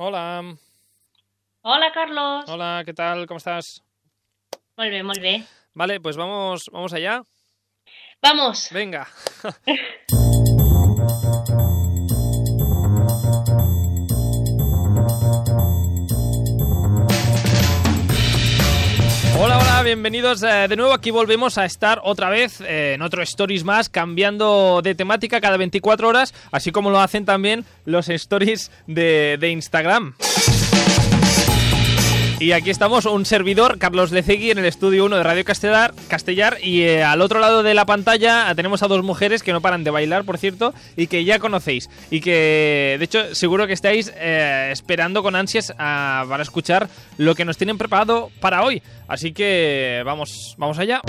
Hola. Hola, Carlos. Hola, ¿qué tal? ¿Cómo estás? Molt bé, molt bé. Vale, pues vamos, vamos allá. Vamos. Venga. Bienvenidos eh, de nuevo. Aquí volvemos a estar otra vez eh, en otro Stories más, cambiando de temática cada 24 horas, así como lo hacen también los Stories de, de Instagram. Y aquí estamos, un servidor, Carlos Lecegui, en el estudio 1 de Radio Castellar, Castellar y eh, al otro lado de la pantalla tenemos a dos mujeres que no paran de bailar, por cierto, y que ya conocéis. Y que, de hecho, seguro que estáis eh, esperando con ansias a- para escuchar lo que nos tienen preparado para hoy. Así que vamos, vamos allá.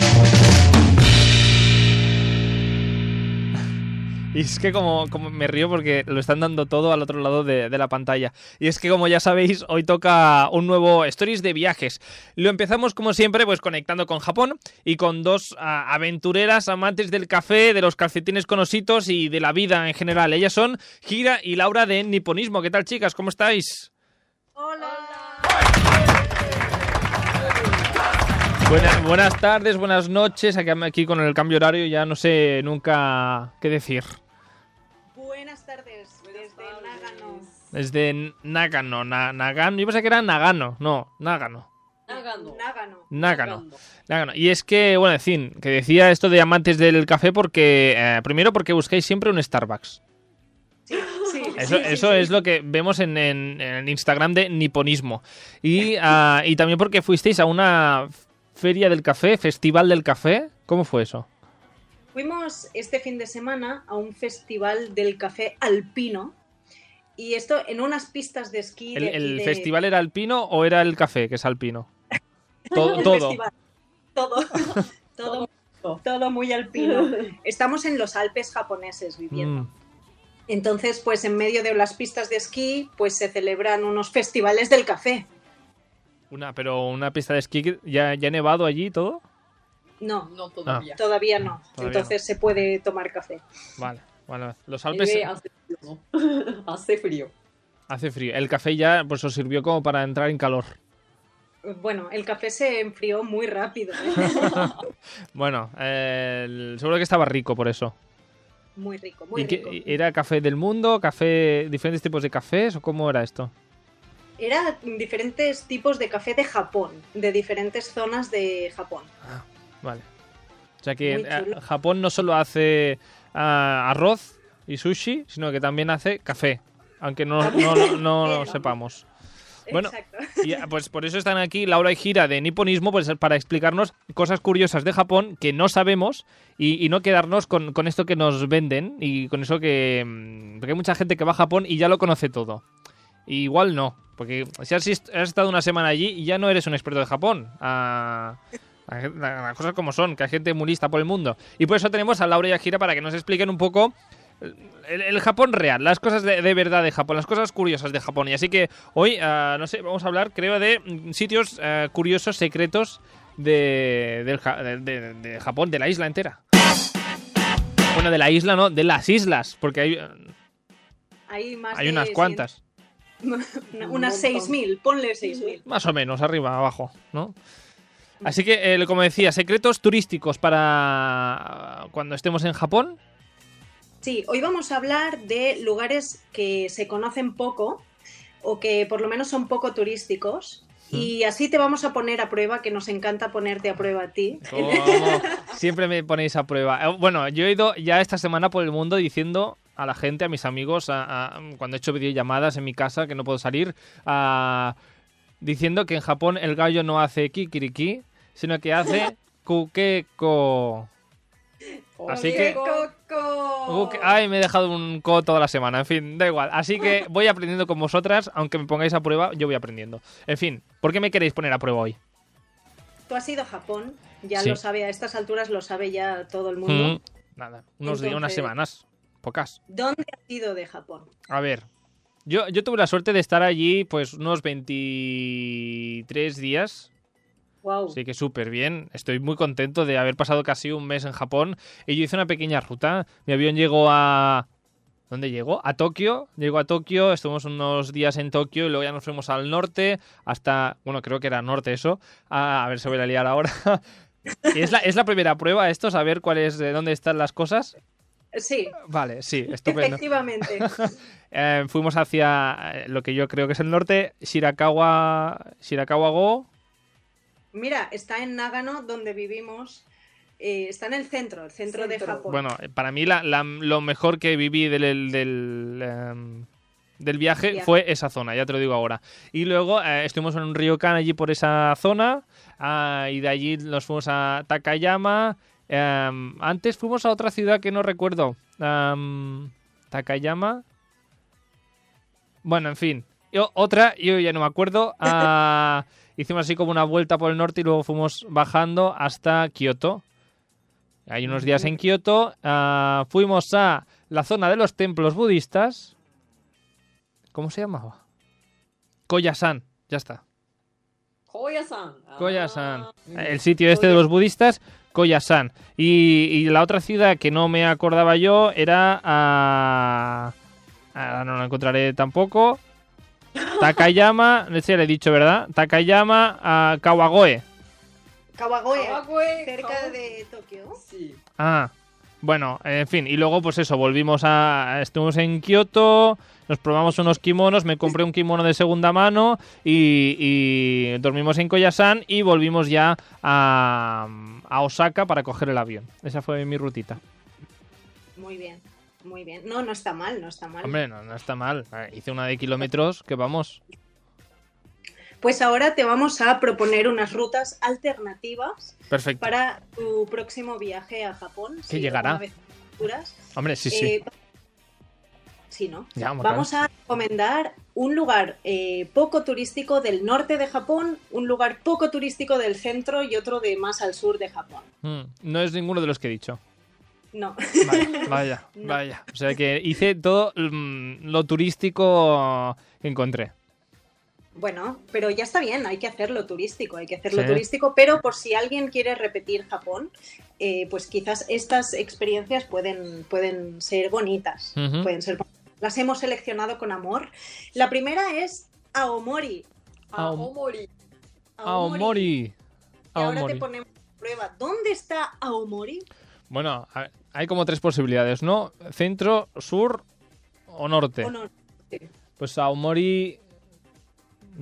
Y es que como, como me río porque lo están dando todo al otro lado de, de la pantalla. Y es que como ya sabéis, hoy toca un nuevo Stories de viajes. Lo empezamos como siempre pues conectando con Japón y con dos ah, aventureras amantes del café, de los calcetines con ositos y de la vida en general. Ellas son Gira y Laura de Niponismo. ¿Qué tal chicas? ¿Cómo estáis? Buenas, buenas tardes, buenas noches. Aquí, aquí con el cambio horario ya no sé nunca qué decir. Buenas tardes, desde Nagano. Desde Nagano, Na- Nagano. Yo pensé que era Nagano. No, Nagano. Nagano. Nágano. Nagano. Nagano. Y es que, bueno, en fin, que decía esto de amantes del café porque, eh, primero porque buscáis siempre un Starbucks. Sí, sí, Eso, sí, sí, eso sí. es lo que vemos en, en- Instagram de Niponismo. Y, ah, y también porque fuisteis a una feria del café, festival del café. ¿Cómo fue eso? Fuimos este fin de semana a un festival del café alpino. Y esto en unas pistas de esquí. ¿El, de aquí el de- festival era alpino o era el café, que es alpino? Todo. todo. Todo. todo. Todo muy alpino. Estamos en los Alpes japoneses viviendo. Mm. Entonces, pues en medio de las pistas de esquí, pues se celebran unos festivales del café. Una, pero una pista de esquí, ¿ya, ya ha nevado allí todo? No, No todavía. todavía no. Todavía Entonces se puede tomar café. Vale, bueno, los Alpes Nieve hace frío, ¿no? hace frío. hace frío. El café ya pues os sirvió como para entrar en calor. Bueno, el café se enfrió muy rápido. ¿eh? Bueno, eh, seguro que estaba rico por eso. Muy rico, muy ¿Y qué- rico. ¿Era café del mundo? ¿Café diferentes tipos de cafés? ¿O cómo era esto? Era diferentes tipos de café de Japón, de diferentes zonas de Japón. Vale. O sea que eh. Japón no solo hace ah, arroz y sushi, sino que también hace café. Aunque no, no, no- no lo sepamos. Bueno, Exacto. Y ah, pues por eso están aquí Laura y Gira de Niponismo, pues para explicarnos cosas curiosas de Japón que no sabemos y, y no quedarnos con, con esto que nos venden y con eso que... mm, Porque hay mucha gente que va a Japón y ya lo conoce todo. Y igual no, porque si has, est- has estado una semana allí y ya no eres un experto de Japón. Ah, la- la- las cosas como son, que hay gente muy lista por el mundo. Y por eso tenemos a Laura y a Gira para que nos expliquen un poco el, el Japón real, las cosas de, de verdad de Japón, las cosas curiosas de Japón. Y así que hoy, ah, no sé, vamos a hablar, creo, de sitios ah, curiosos, secretos de, del de- Japón, de la isla entera. Bueno, de la isla, no, de las islas, porque hay, Hay, más hay unas cuantas, unas montón. 6.000, ponle 6.000. más o menos, arriba, abajo, ¿no? Así que, eh, como decía, secretos turísticos para cuando estemos en Japón. Sí, hoy vamos a hablar de lugares que se conocen poco o que por lo menos son poco turísticos. Y así te vamos a poner a prueba, que nos encanta ponerte a prueba a ti. ¿Cómo? Siempre me ponéis a prueba. Eh, Bueno, yo he ido ya esta semana por el mundo diciendo a la gente, a mis amigos, a- a- cuando he hecho videollamadas en mi casa, que no puedo salir, a- diciendo que en Japón el gallo no hace kikiriki, sino que hace kukeko. Así que- Ay, me he dejado un ko toda la semana. En fin, da igual. Así que voy aprendiendo con vosotras, aunque me pongáis a prueba, yo voy aprendiendo. En fin, ¿por qué me queréis poner a prueba hoy? Tú has ido a Japón, ya Sí. lo sabe, a estas alturas lo sabe ya todo el mundo. Mm, Nada, unos días, unas Entonces- semanas, pocas. ¿Dónde has ido de Japón? A ver, yo, yo tuve la suerte de estar allí pues unos 23 días. Wow. Así que súper bien. Estoy muy contento de haber pasado casi un mes en Japón. Y yo hice una pequeña ruta. Mi avión llegó a ¿Dónde llegó? A Tokio. Llegó a Tokio, estuvimos unos días en Tokio y luego ya nos fuimos al norte, hasta, bueno, creo que era norte eso. A, a ver, se voy a liar ahora. ¿Y ¿Es la, ¿Es la primera prueba esto, saber cuál es, de dónde están las cosas? Sí, Vale, sí, estupendo. efectivamente. Eh, fuimos hacia eh, lo que yo creo que es el norte, Shirakawa, Shirakawa-go. Mira, está en Nagano, donde vivimos. Eh, está en el centro, el centro, de. Japón. Bueno, para mí la- la- lo mejor que viví del, del, em, del viaje Viaje. fue esa zona, ya te lo digo ahora. Y luego eh, estuvimos en un ryokan allí por esa zona ah, y de allí nos fuimos a Takayama. Em, antes fuimos a otra ciudad que no recuerdo. Am, Takayama. Bueno, en fin. Yo- otra, yo ya no me acuerdo. ah, hicimos así como una vuelta por el norte y luego fuimos bajando hasta Kioto. Hay unos días en Kioto. ah, fuimos a la zona de los templos budistas. ¿Cómo se llamaba? Koyasan. Ya está. Koya-san. Koyasan. Ah, El sitio este de los budistas, Koyasan. Y, y la otra ciudad que no me acordaba yo era. ah, ahora no la encontraré tampoco. Takayama. Sí, le he dicho, ¿verdad? Takayama a Kawagoe. Kawagoe, Kawagoe, cerca de Tokio. Sí. Ah, bueno, en fin, y luego pues eso, volvimos a... Estuvimos en Kioto, nos probamos unos kimonos, me compré un kimono de segunda mano y, y dormimos en Koyasan y volvimos ya a, a Osaka para coger el avión. Esa fue mi rutita. Muy bien, muy bien. No, no está mal, no está mal. Hombre, no, no está mal. Eh, Hice una de kilómetros que vamos. Pues ahora te vamos a proponer unas rutas alternativas Perfecto. para tu próximo viaje a Japón. ¿Qué si llegará? Hombre, sí, sí. Eh, sí, ¿no? Ya, Vamos a recomendar un lugar eh, poco turístico del norte de Japón, un lugar poco turístico del centro y otro de más al sur de Japón. Mm, no es ninguno de los que he dicho. No, Vaya, vaya, No. vaya. O sea que hice todo mm, lo turístico que encontré. Bueno, pero ya está bien, hay que hacerlo turístico, hay que hacerlo Sí. turístico, pero por si alguien quiere repetir Japón, eh, pues quizás estas experiencias pueden, pueden ser bonitas, pueden ser las hemos seleccionado con amor. La primera es Aomori. Aomori. Aomori. Y ahora te Aomori. ponemos a prueba. ¿Dónde está Aomori? Bueno, hay como tres posibilidades, ¿no? Centro, sur o norte. ¿O no? Pues Aomori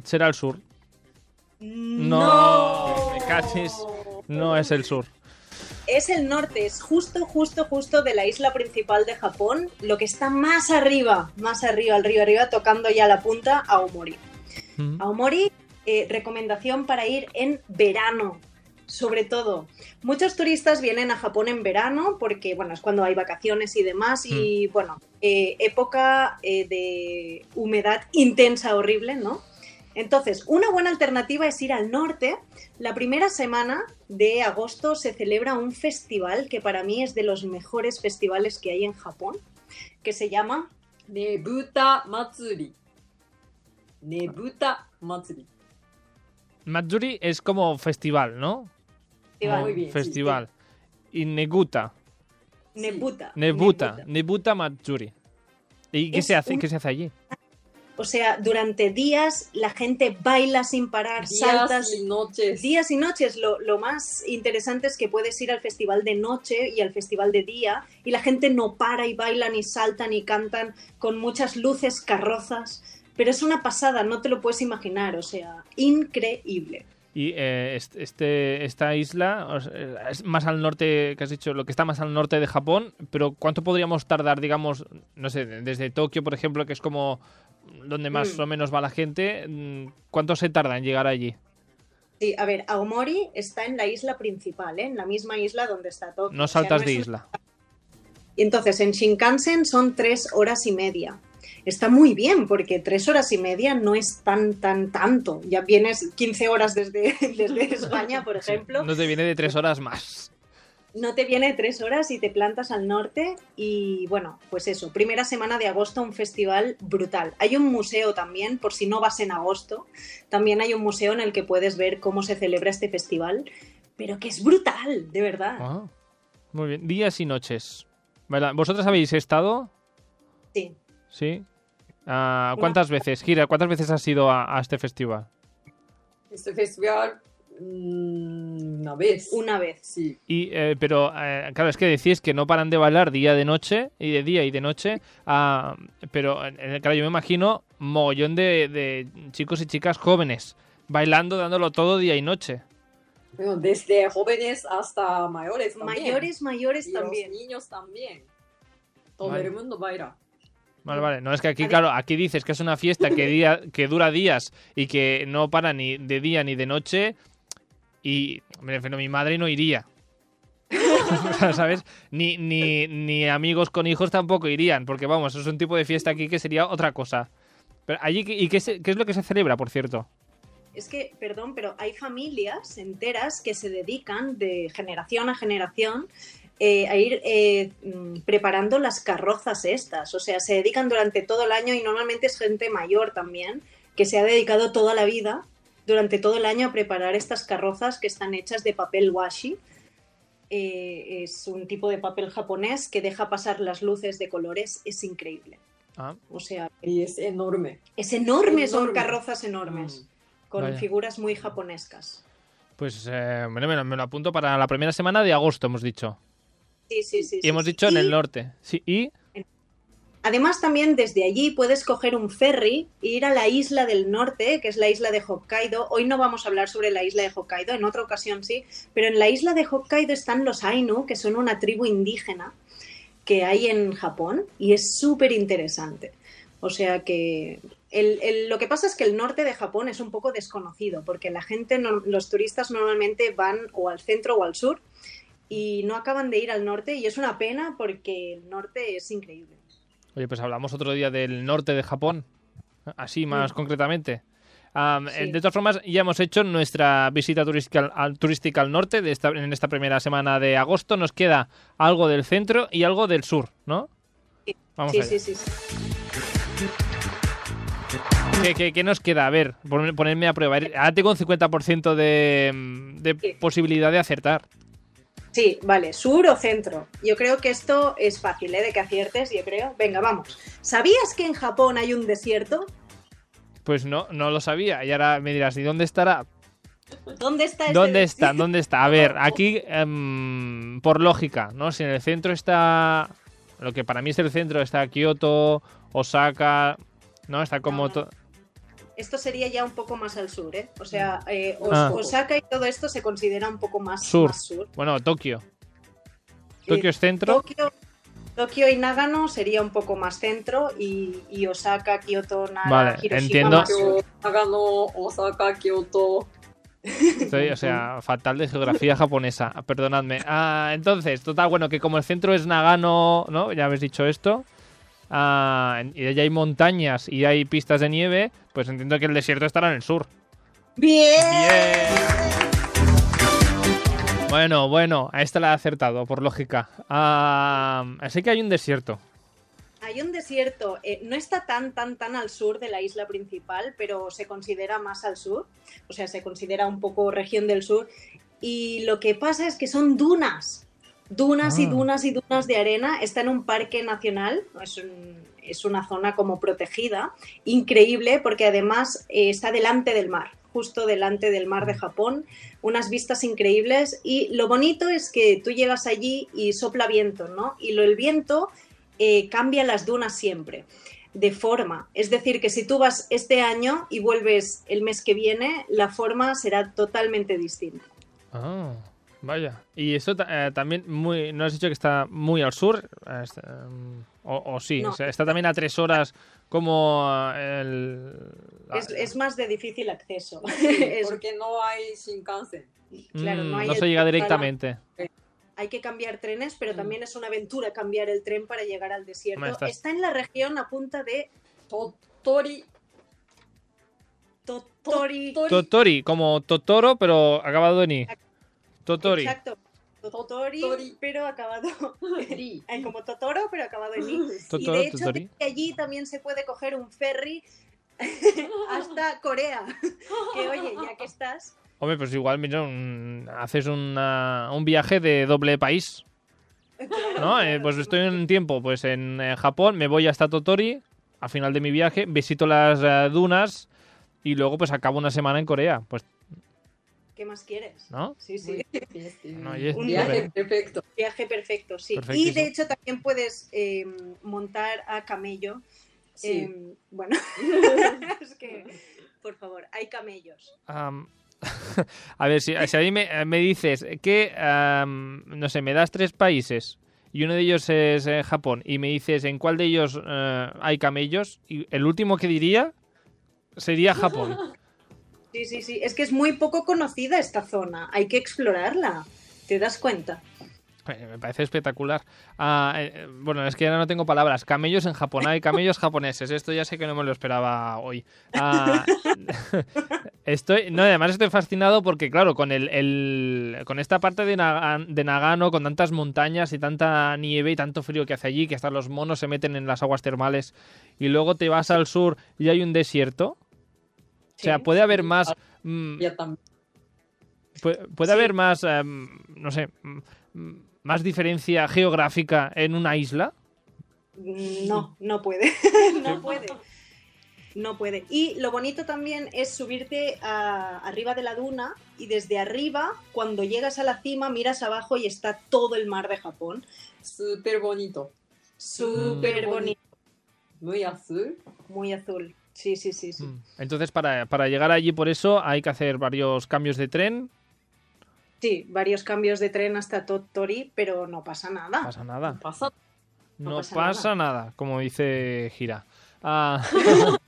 será el sur. No. me cachis. No es el sur. Es el norte, es justo, justo, justo de la isla principal de Japón, lo que está más arriba, más arriba, al río arriba, tocando ya la punta, Aomori. Mm. Aomori, eh, recomendación para ir en verano, sobre todo. Muchos turistas vienen a Japón en verano porque, bueno, es cuando hay vacaciones y demás y, bueno, eh, época eh, de humedad intensa, horrible, ¿no? Entonces, una buena alternativa es ir al norte. La primera semana de agosto se celebra un festival que para mí es de los mejores festivales que hay en Japón, que se llama Nebuta Matsuri. Nebuta Matsuri. Matsuri es como festival, ¿no? Festival Muy bien, sí. Festival. Y Neguta. Nebuta. Nebuta. Nebuta Matsuri. ¿Y qué Es se hace? un- ¿Qué se hace allí? O sea, durante días la gente baila sin parar, saltas. Días y noches. Días y noches. Lo, lo más interesante es que puedes ir al festival de noche y al festival de día y la gente no para y bailan y saltan y cantan con muchas luces, carrozas. Pero es una pasada, no te lo puedes imaginar. O sea, increíble. Y eh, est- este, esta isla sea, es más al norte, que has dicho, lo que está más al norte de Japón, pero ¿cuánto podríamos tardar, digamos, no sé, desde Tokio, por ejemplo, que es como donde más Mm. o menos va la gente, mm, ¿cuánto se tarda en llegar allí? Sí, a ver, Aomori está en la isla principal, ¿eh? en la misma isla donde está Tokio. No O sea, saltas no de isla. Y entonces en Shinkansen son tres horas y media. Está muy bien porque tres horas y media no es tan, tan, tanto. Ya vienes 15 horas desde, desde España, por ejemplo. No te viene de tres horas más. No te viene tres horas y te plantas al norte y bueno, pues eso, primera semana de agosto un festival brutal. Hay un museo también, por si no vas en agosto, también hay un museo en el que puedes ver cómo se celebra este festival, pero que es brutal, de verdad. Ah, muy bien. Días y noches. ¿Verdad? ¿Vosotros habéis estado? Sí. ¿Sí? Ah, ¿Cuántas veces? Gira, ¿cuántas veces has ido a, a este festival? Este festival, una vez. Una vez. Sí. Y, eh, pero, eh, claro, es que decís que no paran de bailar día de noche, y de día y de noche, ah, pero, eh, claro, yo me imagino mogollón de, de chicos y chicas jóvenes, bailando, dándolo todo día y noche. Bueno, desde jóvenes hasta mayores también. Mayores, mayores y también. los niños también. Todo Vale. el mundo baila. Vale, vale. No, es que aquí, claro, aquí dices que es una fiesta que, día, que dura días y que no para ni de día ni de noche. Y, mi madre no iría. ¿Sabes? Ni, ni, ni amigos con hijos tampoco irían, porque vamos, es un tipo de fiesta aquí que sería otra cosa. Pero allí, ¿y qué es lo que se celebra, por cierto? Es que, perdón, pero hay familias enteras que se dedican de generación a generación eh, a ir eh, mm, preparando las carrozas estas. O sea, se dedican durante todo el año y normalmente es gente mayor también que se ha dedicado toda la vida durante todo el año a preparar estas carrozas que están hechas de papel washi. Eh, es un tipo de papel japonés que deja pasar las luces de colores. Es increíble. Ah, O sea, Y es enorme. es enorme, son Enorme. carrozas enormes, Mm. con Vaya. figuras muy japonescas. pues eh, bueno, me, lo, me lo apunto para la primera semana de agosto, hemos dicho. Sí, sí, sí. Y sí, hemos sí. dicho en el norte. Sí, y Además, también desde allí puedes coger un ferry e ir a la isla del norte, que es la isla de Hokkaido. Hoy no vamos a hablar sobre la isla de Hokkaido, en otra ocasión sí, pero en la isla de Hokkaido están los Ainu, que son una tribu indígena que hay en Japón y es súper interesante. O sea que lo que pasa es que el norte de Japón es un poco desconocido, porque la gente, los turistas normalmente van o al centro o al sur y no acaban de ir al norte y es una pena porque el norte es increíble. Oye, pues hablamos otro día del norte de Japón, así más Mm. concretamente. Am, Sí. De todas formas, ya hemos hecho nuestra visita turística al, al- turística al norte de esta, en esta primera semana de agosto. Nos queda algo del centro y algo del sur, ¿no? Sí. Vamos sí, sí, sí, sí. ¿Qué, qué- qué nos queda? A ver, pon- ponerme a prueba. Ahora tengo un 50% de, de Sí. posibilidad de acertar. Sí, vale, sur o centro. Yo creo que esto es fácil, ¿eh? De que aciertes, yo creo. Venga, vamos. ¿Sabías que en Japón hay un desierto? Pues no, no lo sabía. Y ahora me dirás, ¿y dónde estará? ¿Dónde está este ¿Dónde está? ¿Dónde está? A ver, aquí, em, por lógica, ¿no? Si en el centro está. Lo que para mí es el centro, está Kioto, Osaka. ¿No? Está como. To- Esto sería ya un poco más al sur, ¿eh? O sea, eh, Os- Ah. Osaka y todo esto se considera un poco más Sur. más sur. Bueno, Tokio. Eh, Tokio es centro. Tokio, Tokio y Nagano sería un poco más centro y, y Osaka, Kioto, Nara, Vale, Hiroshima entiendo. más sur. Tokio, Nagano, Osaka, Kyoto. Estoy, o sea, fatal de geografía japonesa. Perdonadme. Ah, entonces, total, bueno, que como el centro es Nagano, ¿no? Ya habéis dicho esto. Ah, y allá hay montañas y hay pistas de nieve, pues entiendo que el desierto estará en el sur. ¡Bien! Bueno, bueno, a esta la he acertado, por lógica. Ah, así que hay un desierto. Hay un desierto, eh, no está tan, tan, tan al sur de la isla principal, pero se considera más al sur, o sea, se considera un poco región del sur. Y lo que pasa es que son dunas, dunas y Ah. dunas y dunas de arena. Está en un parque nacional, es, un- es una zona como protegida, increíble, porque además eh, está delante del mar, justo delante del mar de Japón, unas vistas increíbles. Y lo bonito es que tú llegas allí y sopla viento, ¿no? Y lo, el viento eh, cambia las dunas siempre, de forma. Es decir, que si tú vas este año y vuelves el mes que viene, la forma será totalmente distinta. Ah, vaya. Y esto ta- eh, también muy. ¿No has dicho que está muy al sur? Eh, está, em, o, o sí, No. o sea, está también a tres horas como eh, el. Es, es más de difícil acceso. Porque no hay Shinkansen. claro, Mm, no hay no el se llega para- directamente. Hay que cambiar trenes, pero Mm. también es una aventura cambiar el tren para llegar al desierto. Hombre, estás- Está en la región a punta de Tottori. Totori. Totori, como Totoro, pero acabado en I. Totori. Exacto. Totori, Totori. pero acabado. Ay, como Totoro, pero acabado en I. y de hecho, Totori. allí también se puede coger un ferry hasta Corea. que oye, ya que estás, Hombre, pues igual, mira, un- haces una- un viaje de doble país. Claro, ¿no? Eh, pues sí. estoy en tiempo pues en eh, Japón, me voy hasta Totori al final de mi viaje, visito las eh, dunas y luego pues acabo una semana en Corea. Pues, ¿Qué más quieres? ¿no? Sí, sí. No, Un Viaje perfecto. Viaje perfecto, sí. Y de hecho también puedes eh, montar a camello. Sí. Eh, bueno, es que, por favor, hay camellos. Am, a ver, si, si a mí me, me dices que, no sé, me das tres países y uno de ellos es eh, Japón y me dices en cuál de ellos eh, hay camellos, y el último que diría sería Japón. Sí, sí, sí. Es que es muy poco conocida esta zona. Hay que explorarla. ¿Te das cuenta? Me parece espectacular. Ah, eh, bueno, es que ahora no tengo palabras. Camellos en Japón, hay camellos japoneses. Esto ya sé que no me lo esperaba hoy. Ah, estoy, no, además estoy fascinado porque, claro, con el, con esta parte de Nagano, con tantas montañas y tanta nieve y tanto frío que hace allí, que hasta los monos se meten en las aguas termales, y luego te vas al sur y hay un desierto. O sea, puede haber más. mm, ¿Puede haber más, em, no sé, mm, mm, más diferencia geográfica en una isla? No, no puede. no puede. No puede. Y lo bonito también es subirte a- arriba de la duna y desde arriba, cuando llegas a la cima, miras abajo y está todo el mar de Japón. Súper bonito. Súper Mm. bonito, Muy azul. muy azul. Sí, sí, sí, sí. Mm. Entonces, para, para llegar allí, por eso, hay que hacer varios cambios de tren. Sí, varios cambios de tren hasta Totori, pero no pasa No nada. pasa nada. Pasa. No, No pasa pasa, nada. como dice Gira. Ah,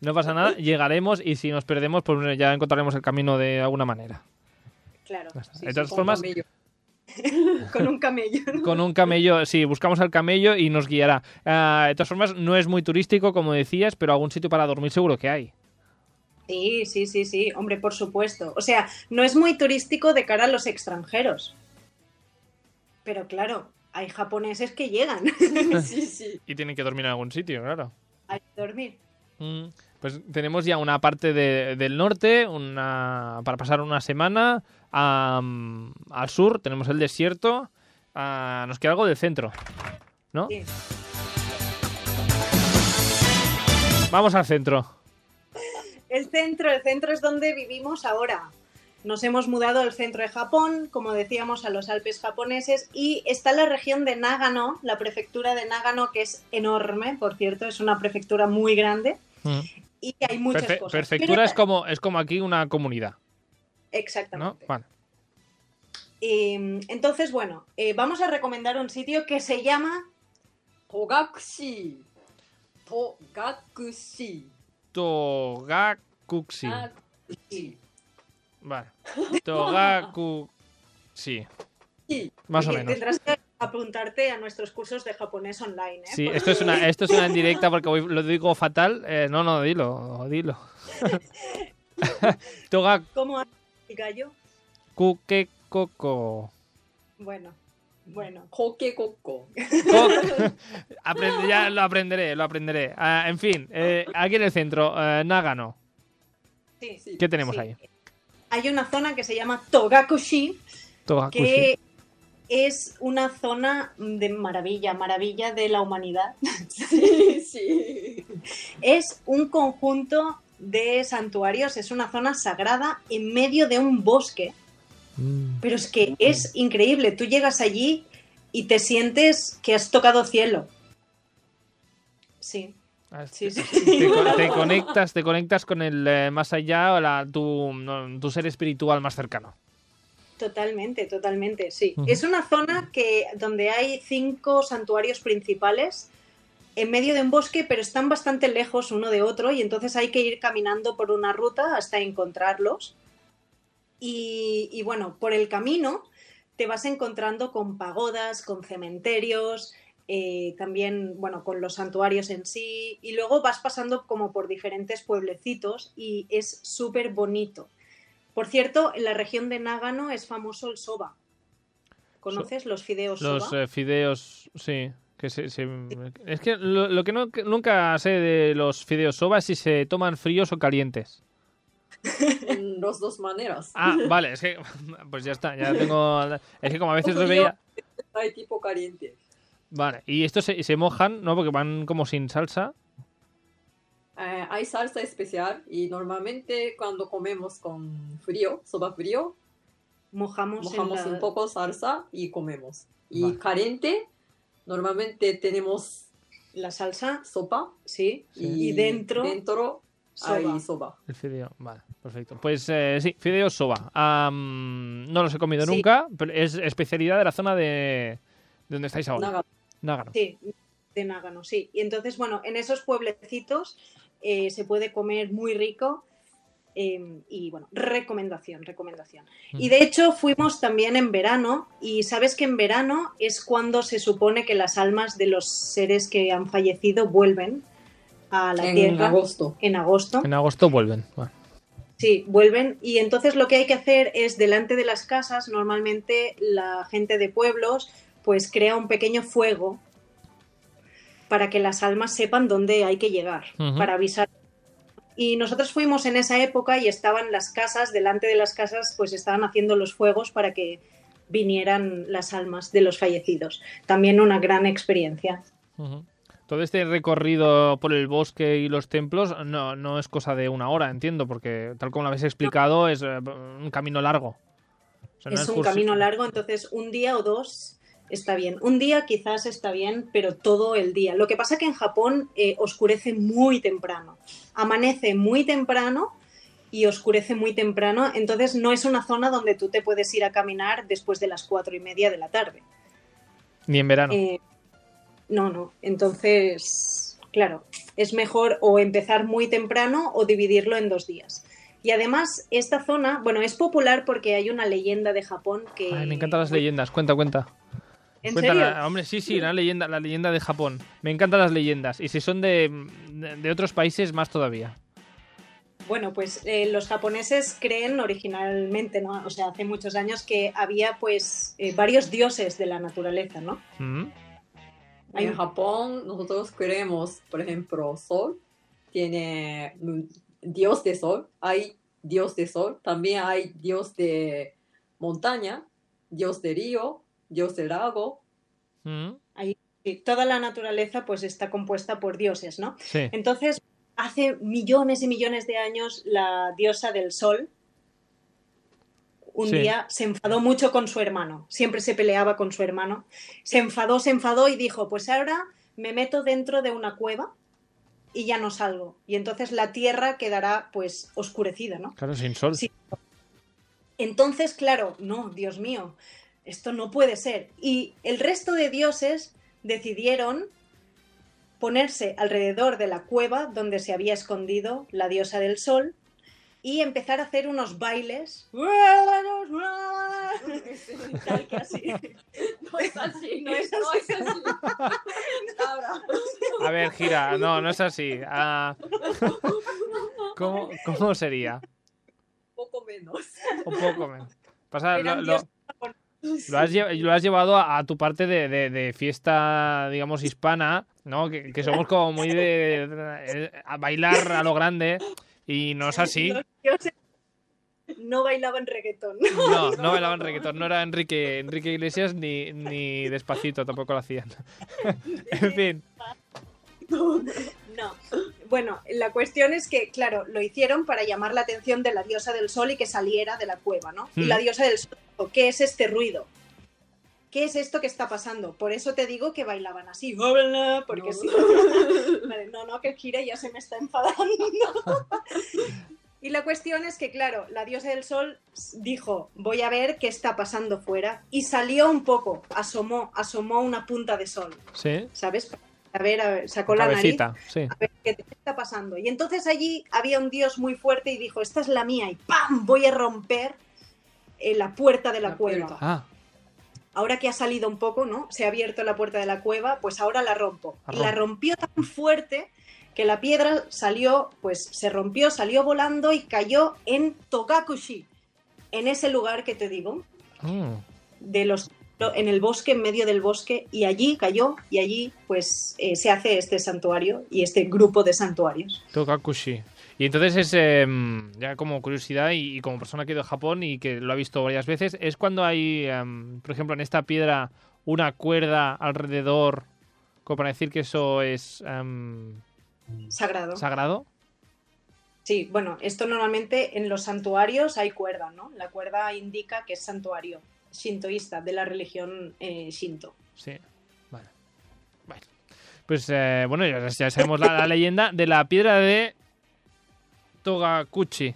no pasa nada, llegaremos y si nos perdemos, pues bueno, ya encontraremos el camino de alguna manera. Claro. Sí, De todas formas, camello. con un camello. ¿no? con un camello, sí, buscamos al camello y nos guiará. Ah, de todas formas, no es muy turístico, como decías, pero algún sitio para dormir seguro que hay. Sí, sí, sí, sí, hombre, por supuesto. O sea, no es muy turístico de cara a los extranjeros. Pero claro, hay japoneses que llegan sí, sí. Y tienen que dormir en algún sitio, claro. a dormir. Mm, Pues tenemos ya una parte de- del norte, una para pasar una semana. Al sur tenemos el desierto. ah, nos queda algo del centro, ¿no? Sí. Vamos al centro. El centro, el centro es donde vivimos ahora. Nos hemos mudado al centro de Japón, como decíamos, a los Alpes japoneses, y está la región de Nagano, la prefectura de Nagano, que es enorme, por cierto, es una prefectura muy grande, Mm. y hay muchas Perfe- cosas. Prefectura Pero- es como, es como aquí una comunidad, ¿no? Exactamente. Vale. Eh, entonces, bueno, eh, vamos a recomendar un sitio que se llama Togakushi. Togakushi. Togakushi. Togakushi. Vale. Togaku. Sí, más o menos. Tendrás que apuntarte a nuestros cursos de japonés online, ¿eh? Sí, esto es una, esto es una en directa porque voy- lo digo fatal. Eh, no, no, dilo, dilo. Togaku. ¿Cómo hace el gallo? Kuke Koko. Bueno, bueno. Kokekoko. Ko- Aprende- ya lo aprenderé, lo aprenderé. Ah, en fin, eh, aquí en el centro, eh, Nagano. Sí, Sí. ¿Qué tenemos sí. ahí? Hay una zona que se llama Togakushi, Togakushi. que es una zona de maravilla, maravilla de la humanidad. Sí, sí. Es un conjunto de santuarios, es una zona sagrada en medio de un bosque. Mm. Pero es que es increíble, tú llegas allí y te sientes que has tocado cielo. Sí, Ah, sí, sí. Te, co- te conectas, te conectas con el eh, más allá, o la- tu, no, tu ser espiritual más cercano. Totalmente, totalmente, sí. Es una zona que donde hay cinco santuarios principales en medio de un bosque, pero están bastante lejos uno de otro y entonces hay que ir caminando por una ruta hasta encontrarlos. Y, y bueno, por el camino te vas encontrando con pagodas, con cementerios, eh, también, bueno, con los santuarios en sí, y luego vas pasando como por diferentes pueblecitos y es súper bonito. Por cierto, en la región de Nagano es famoso el soba. ¿Conoces los fideos Los soba? eh, fideos, sí. Que se, se- Es que lo, lo que no- que nunca sé de los fideos soba es si se toman fríos o calientes. En las dos maneras. Ah, vale, es que. Pues ya está, ya tengo. Es que como a veces Ojo, lo yo- veía. hay tipo caliente. Vale, y estos se, se mojan, ¿no? Porque van como sin salsa. Eh, hay salsa especial y normalmente cuando comemos con frío, soba frío, Mojamos, mojamos la- un poco salsa y comemos. Y Vale. caliente, normalmente tenemos la salsa, sopa sí, Sí. y dentro dentro soba. hay soba. El fideo, vale, perfecto. Pues eh, sí, fideo soba. Am, no los he comido Sí. nunca, pero es especialidad de la zona de, de donde estáis ahora. Nágano. Sí, de Nágano, sí. Y entonces, bueno, en esos pueblecitos eh, se puede comer muy rico. Eh, y bueno, recomendación, recomendación. Y de hecho fuimos también en verano y sabes que en verano es cuando se supone que las almas de los seres que han fallecido vuelven a la en tierra agosto. en agosto. En agosto vuelven. Sí, vuelven y entonces lo que hay que hacer es delante de las casas, normalmente la gente de pueblos pues crea un pequeño fuego para que las almas sepan dónde hay que llegar, para avisar. Y nosotros fuimos en esa época y estaban las casas, delante de las casas pues estaban haciendo los fuegos para que vinieran las almas de los fallecidos. También una gran experiencia. Todo este recorrido por el bosque y los templos no, no es cosa de una hora, entiendo, porque tal como lo habéis explicado es eh, un camino largo. O sea, no es un cursi- camino largo, entonces un día o dos está bien. Un día quizás está bien, pero todo el día. Lo que pasa que en Japón eh, oscurece muy temprano. Amanece muy temprano y oscurece muy temprano, entonces no es una zona donde tú te puedes ir a caminar después de las cuatro y media de la tarde. Ni en verano. Eh, no, no. Entonces, claro, es mejor o empezar muy temprano o dividirlo en dos días. Y además, esta zona, bueno, es popular porque hay una leyenda de Japón que... Ay, me encantan las leyendas. Cuenta, cuenta. ¿En Cuenta serio? hombre, sí, sí, la leyenda, la leyenda de Japón. Me encantan las leyendas. Y si son de, de, otros países, más todavía. Bueno, pues eh, los japoneses creen originalmente, ¿no? O sea, hace muchos años que había pues eh, varios dioses de la naturaleza, ¿no? Mm. Hay En Japón nosotros creemos, por ejemplo, sol, tiene mm, dios de sol, hay dios de sol, también hay dios de montaña, dios de río, dios de lago. Mm. Y toda la naturaleza pues está compuesta por dioses, ¿no? Sí. Entonces, hace millones y millones de años, la diosa del sol un Sí. día se enfadó mucho con su hermano. Siempre se peleaba con su hermano. Se enfadó, se enfadó y dijo, pues ahora me meto dentro de una cueva y ya no salgo. Y entonces la tierra quedará pues oscurecida, ¿no? Claro, sin sol. Sí. Entonces, claro, no, Dios mío, esto no puede ser. Y el resto de dioses decidieron ponerse alrededor de la cueva donde se había escondido la diosa del sol y empezar a hacer unos bailes. Tal que así. No es así, No es no así. es así. Ahora, A ver, gira. No, no es así. Ah, ¿cómo, ¿Cómo sería? poco menos. Un poco menos. Pasa, lo, Eran lo- lo has, lle- lo has llevado a, a tu parte de, de- de fiesta, digamos, hispana, ¿no? Que, que somos como muy de, de- a bailar a lo grande y no es así. No bailaban reggaetón. No, no bailaban reggaetón. No era Enrique, Enrique Iglesias ni, ni Despacito, tampoco lo hacían. En fin. No. Bueno, la cuestión es que, claro, lo hicieron para llamar la atención de la diosa del sol y que saliera de la cueva, ¿no? Y la diosa del sol dijo, ¿qué es este ruido? ¿Qué es esto que está pasando? Por eso te digo que bailaban así, porque No. sí. Vale, no, no, que gire ya se me está enfadando. Y la cuestión es que, claro, la diosa del sol dijo, voy a ver qué está pasando fuera, y salió un poco, asomó, asomó una punta de sol, Sí. ¿sabes? A ver, a ver, sacó la nariz sí. a ver qué está pasando. Y entonces allí había un dios muy fuerte y dijo, esta es la mía, y ¡pam! Voy a romper eh, la puerta de la, La cueva. Ah, Ahora que ha salido un poco, ¿no? Se ha abierto la puerta de la cueva, pues ahora la rompo. Y la rompió tan fuerte que la piedra salió, pues se rompió, salió volando y cayó en Togakushi, en ese lugar que te digo, mm. de los en el bosque, en medio del bosque, y allí cayó, y allí pues eh, se hace este santuario y este grupo de santuarios. Tokakushi. Y entonces es, eh, ya como curiosidad y, y como persona que ha ido a Japón y que lo ha visto varias veces, es cuando hay, em, por ejemplo, en esta piedra una cuerda alrededor como para decir que eso es em, Sagrado. sagrado. Sí, bueno, esto normalmente en los santuarios hay cuerda, ¿no? La cuerda indica que es santuario shintoísta de la religión eh, shinto. Sí, vale. Bueno. Pues eh, bueno, ya, ya sabemos la, la leyenda de la piedra de Togakuchi.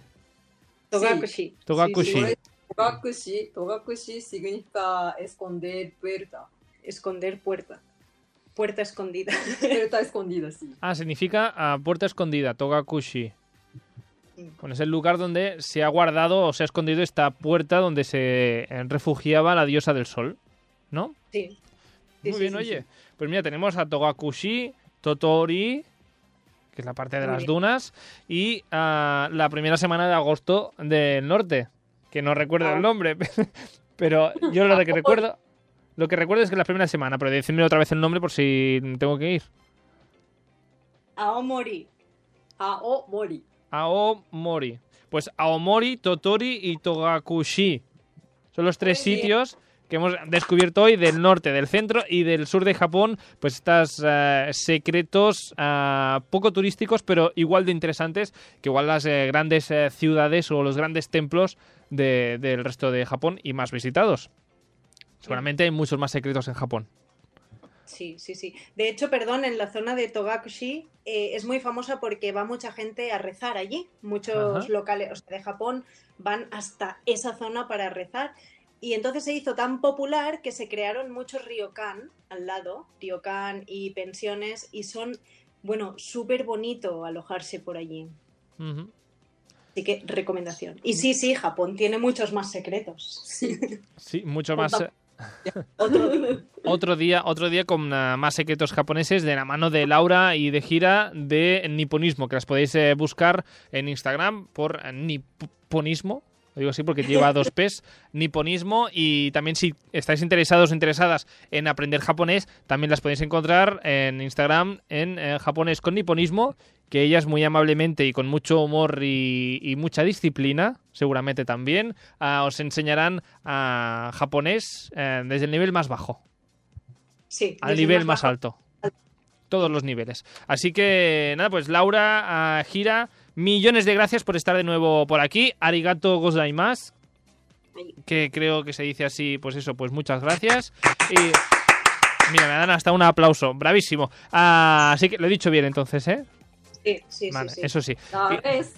Togakushi. Togakushi. Sí, sí, Togakushi, Togakushi significa esconder puerta. Esconder puerta. Puerta escondida. Puerta escondida, sí. Ah, significa ah, puerta escondida, Togakushi. Bueno, es el lugar donde se ha guardado o se ha escondido esta puerta donde se refugiaba la diosa del sol, ¿no? Sí. Sí, Muy sí, bien, sí, oye. Pues mira, tenemos a Togakushi, Totori, que es la parte de Muy las bien. dunas, y ah, la primera semana de agosto del norte, que no recuerdo Ah. el nombre, pero yo lo que recuerdo, lo que recuerdo es que la primera semana, pero decirme otra vez el nombre por si tengo que ir. Aomori. Aomori. Aomori. Pues Aomori, Totori y Togakushi. Son los tres sitios que hemos descubierto hoy del norte, del centro y del sur de Japón. Pues estos secretos ah, poco turísticos, pero igual de interesantes que igual las eh, grandes eh, ciudades o los grandes templos de- del resto de Japón y más visitados. Seguramente hay muchos más secretos en Japón. Sí, sí, sí. De hecho, perdón, en la zona de Togakushi eh, es muy famosa porque va mucha gente a rezar allí. Muchos Ajá. locales o sea, de Japón van hasta esa zona para rezar. Y entonces se hizo tan popular que se crearon muchos ryokan al lado, ryokan y pensiones, y son, bueno, súper bonito alojarse por allí. Así que recomendación. Y sí, sí, Japón tiene muchos más secretos. Sí. Sí, mucho más. Otra- Otro día. Otro día, otro día con ah, más secretos japoneses de la mano de Laura y de Gira de Niponismo, que las podéis eh, buscar en Instagram por eh, Niponismo. Lo digo así porque lleva dos P's, Niponismo. Y también si estáis interesados o interesadas en aprender japonés, también las podéis encontrar en Instagram en eh, japonés con Niponismo, que ellas muy amablemente y con mucho humor y, y mucha disciplina, seguramente también, ah, os enseñarán a japonés eh, desde el nivel más bajo Sí, al nivel más alto. Todos los niveles. Así que, nada, pues Laura, ah, Gira, millones de gracias por estar de nuevo por aquí. Arigato gozaimasu. Que creo que se dice así, pues eso, pues muchas gracias. Y. Mira, me dan hasta un aplauso. Bravísimo. Ah, así que lo he dicho bien entonces, ¿eh? Sí, sí, sí, Vale, sí. eso sí. Dares.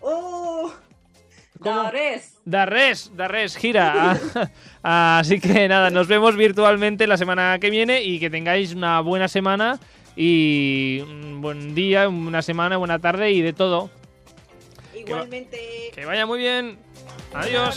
¡Oh! ¿Cómo? Dares. Darres, Darres, gira. Así que nada, nos vemos virtualmente la semana que viene y que tengáis una buena semana y un buen día, una semana, buena tarde y de todo. Igualmente. Que vaya muy bien. Adiós.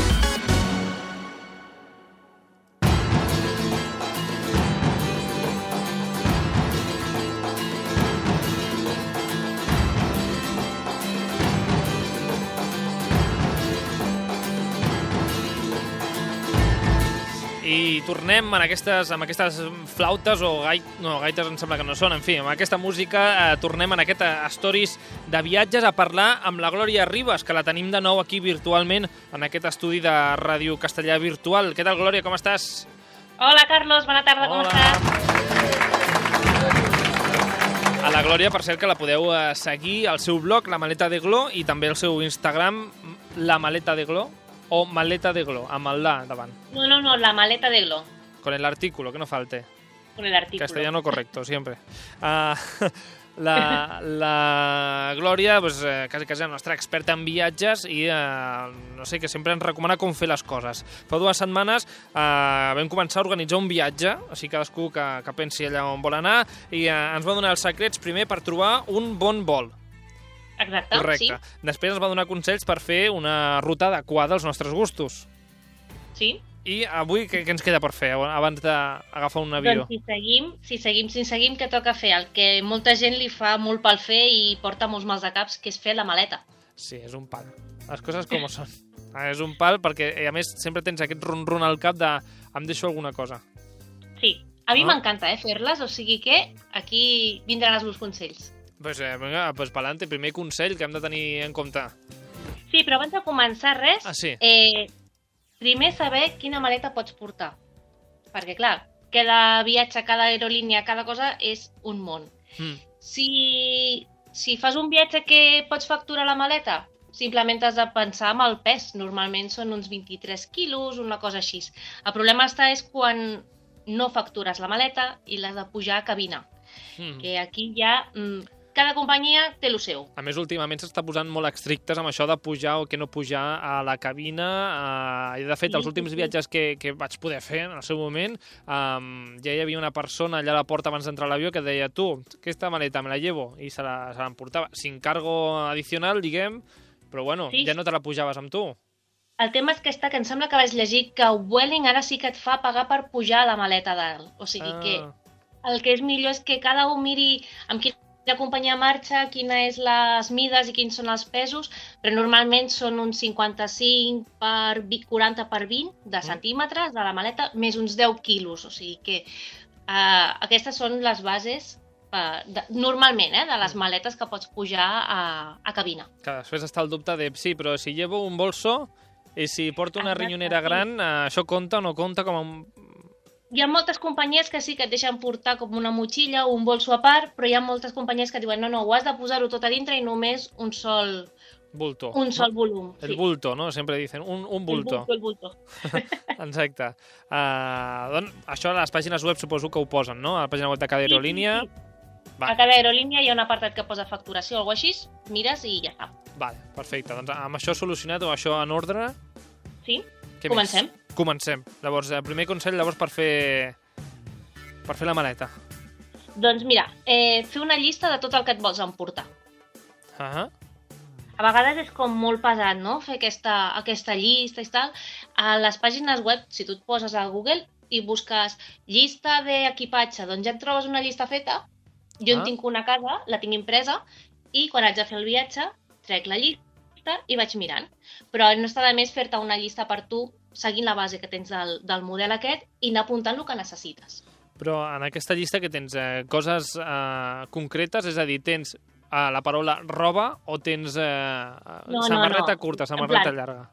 Tornem en aquestes, amb aquestes flautes o gait, no, gaites em sembla que no són, en fi, amb aquesta música eh, tornem en aquest eh, Stories de viatges a parlar amb la Glòria Ribas, que la tenim de nou aquí virtualment en aquest estudi de Ràdio Castellà Virtual. Què tal, Glòria, com estàs? Hola, Carlos, bona tarda, com Hola. estàs? A la Glòria, per cert, que la podeu eh, seguir al seu blog, La Maleta de Glo, i també al seu Instagram, La Maleta de Glo, o Maleta de Glo, amb el la davant, No, no, no, la maleta de Glo, con el artículo, que no falte. con el artículo. Castellano correcto, siempre. Ah, la, la Glòria, doncs, eh, quasi, quasi la nostra experta en viatges i, eh, no sé, que sempre ens recomana com fer les coses. Fa dues setmanes eh, vam començar a organitzar un viatge, així cadascú que, que pensi allà on vol anar, i eh, ens va donar els secrets primer per trobar un bon vol. Exacte, Correcte. Després ens va donar consells per fer una ruta adequada als nostres gustos. sí. sí. I avui què, què ens queda per fer abans d'agafar un avió? Doncs si seguim, si seguim, si seguim, què toca fer? El que molta gent li fa molt pel fer i porta molts mals de caps, que és fer la maleta. Sí, és un pal. Les coses com són. Ah, És un pal perquè, eh, a més, sempre tens aquest run-run al cap de em deixo alguna cosa. Sí, a mi Ah. m'encanta, eh, fer-les, o sigui que aquí vindran els meus consells. Pues, eh, vinga, pues pa'lante. Primer consell que hem de tenir en compte. Sí, però abans de començar res, Ah, sí? eh, primer saber quina maleta pots portar. Perquè, clar, cada viatge, cada aerolínia, cada cosa és un món. Mm. Si, si fas un viatge que pots facturar la maleta, simplement has de pensar amb el pes. Normalment són uns 23 quilos, una cosa així. El problema està és quan no factures la maleta i l'has de pujar a cabina. Mm. Que aquí ja... Mm, cada companyia té el seu. A més, últimament s'està posant molt estrictes amb això de pujar o que no pujar a la cabina. Eh, de fet, Sí, els últims sí. viatges que, que vaig poder fer en el seu moment, um, ja hi havia una persona allà a la porta abans d'entrar a l'avió que deia tu, aquesta maleta me la llevo, i se l'emportava. Sin cargo adicional, diguem, però bueno, Sí. ja no te la pujaves amb tu. El tema és que està, que em sembla que vaig llegir que Vueling ara sí que et fa pagar per pujar a la maleta dalt. O sigui que Ah, el que és millor és que cada un miri amb quina companyia marxa, quina és les mides i quins són els pesos, però normalment són uns 55 per 20, 40 per 20 de centímetres de la maleta, més uns 10 quilos. O sigui que uh, aquestes són les bases uh, de, normalment, eh, de les maletes que pots pujar a, a cabina. que després està el dubte de, sí, però si llevo un bolso i si porto una Exacte, rinyonera gran, eh, això compta o no compta com a. Hi ha moltes companyies que sí que et deixen portar com una motxilla o un bolso a part, però hi ha moltes companyies que diuen no, no, ho has de posar-ho tot a dintre i només un sol, bulto. un sol volum. El bulto, no? Sempre dicen, un, un bulto. El bulto, el bulto. Exacte. Uh, doncs, això a les pàgines web suposo que ho posen, no? A la pàgina web de cada Sí, sí, aerolínia. sí. Va. A cada aerolínia hi ha un apartat que posa facturació o alguna així, mires i ja està. Vale, perfecte. Doncs amb això solucionat o això en ordre... Sí? Què Comencem? Més? Comencem. Llavors, el primer consell llavors per fer... per fer la maleta. Doncs mira, eh, fer una llista de tot el que et vols emportar. Uh -huh. A vegades és com molt pesat, no?, fer aquesta, aquesta llista i tal. A les pàgines web, si tu et poses a Google i busques llista d'equipatge, doncs ja et trobes una llista feta. Jo Ah. en tinc una casa, la tinc impresa, i quan haig de fer el viatge, trec la llista i vaig mirant. Però no està de més fer-te una llista per tu, seguint la base que tens del, del model aquest, i anar apuntant el que necessites. Però en aquesta llista que tens eh, coses eh, concretes, és a dir, tens eh, la paraula roba o tens eh, no, samarreta no. curta, En samarreta plan- llarga?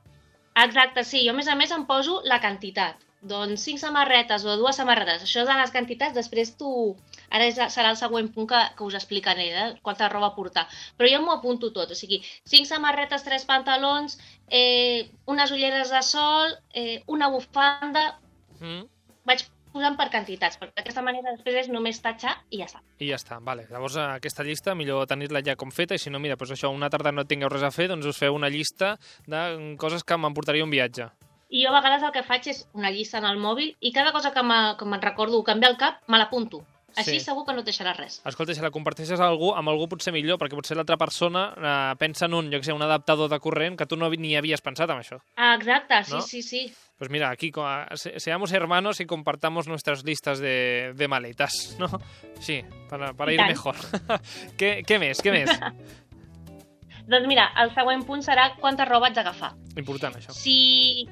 Exacte, sí. Jo, a més a més, em poso la quantitat. Doncs cinc samarretes o dues samarretes. Això de les quantitats, després tu... Ara és, serà el següent punt que, que us explicaré, eh? quanta roba portar. Però jo m'ho apunto tot. O sigui, cinc samarretes, tres pantalons, eh, unes ulleres de sol, eh, una bufanda... Mm? Vaig posant per quantitats, perquè d'aquesta manera després és només tatxar i ja està. I ja està, vale. Llavors eh, aquesta llista millor tenir-la ja com feta i si no, mira, doncs això, una tarda no tingueu res a fer, doncs us feu una llista de coses que m'emportaria un viatge. I jo a vegades el que faig és una llista en el mòbil i cada cosa que, me, que me'n recordo que em ve al cap, me l'apunto. Així Sí. segur que no et deixarà res. Escolta, si la comparteixes algú, amb algú potser millor, perquè potser l'altra persona eh, pensa en un, jo que sé, un adaptador de corrent que tu no ni havies pensat en això. Ah, exacte, sí, No? sí, sí. Pues mira, aquí se- seamos hermanos y compartamos nuestras listas de, de maletas, ¿no? Sí, para, para ir mejor. què, què més, què més? Doncs mira, el següent punt serà quanta roba haig d'agafar. Important, això. Si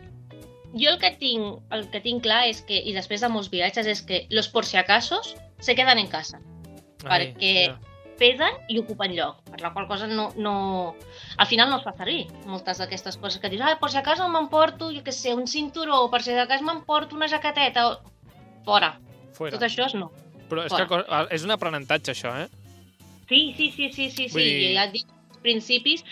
jo el que tinc, el que tinc clar és que, i després de molts viatges, és que los por si acasos se queden en casa. Ai, perquè- ja. Pesen i ocupen lloc, per la qual cosa no, no... Al final no es fa servir moltes d'aquestes coses que dius, ah, per si acaso m'emporto, jo què sé, un cinturó, per si acaso m'emporto una jaqueteta, o... fora. Fuera. Tot això és no. Però és, fora. que, és un aprenentatge, això, eh? Sí, sí, sí, sí, sí, sí. Dir- ja et dic, principis,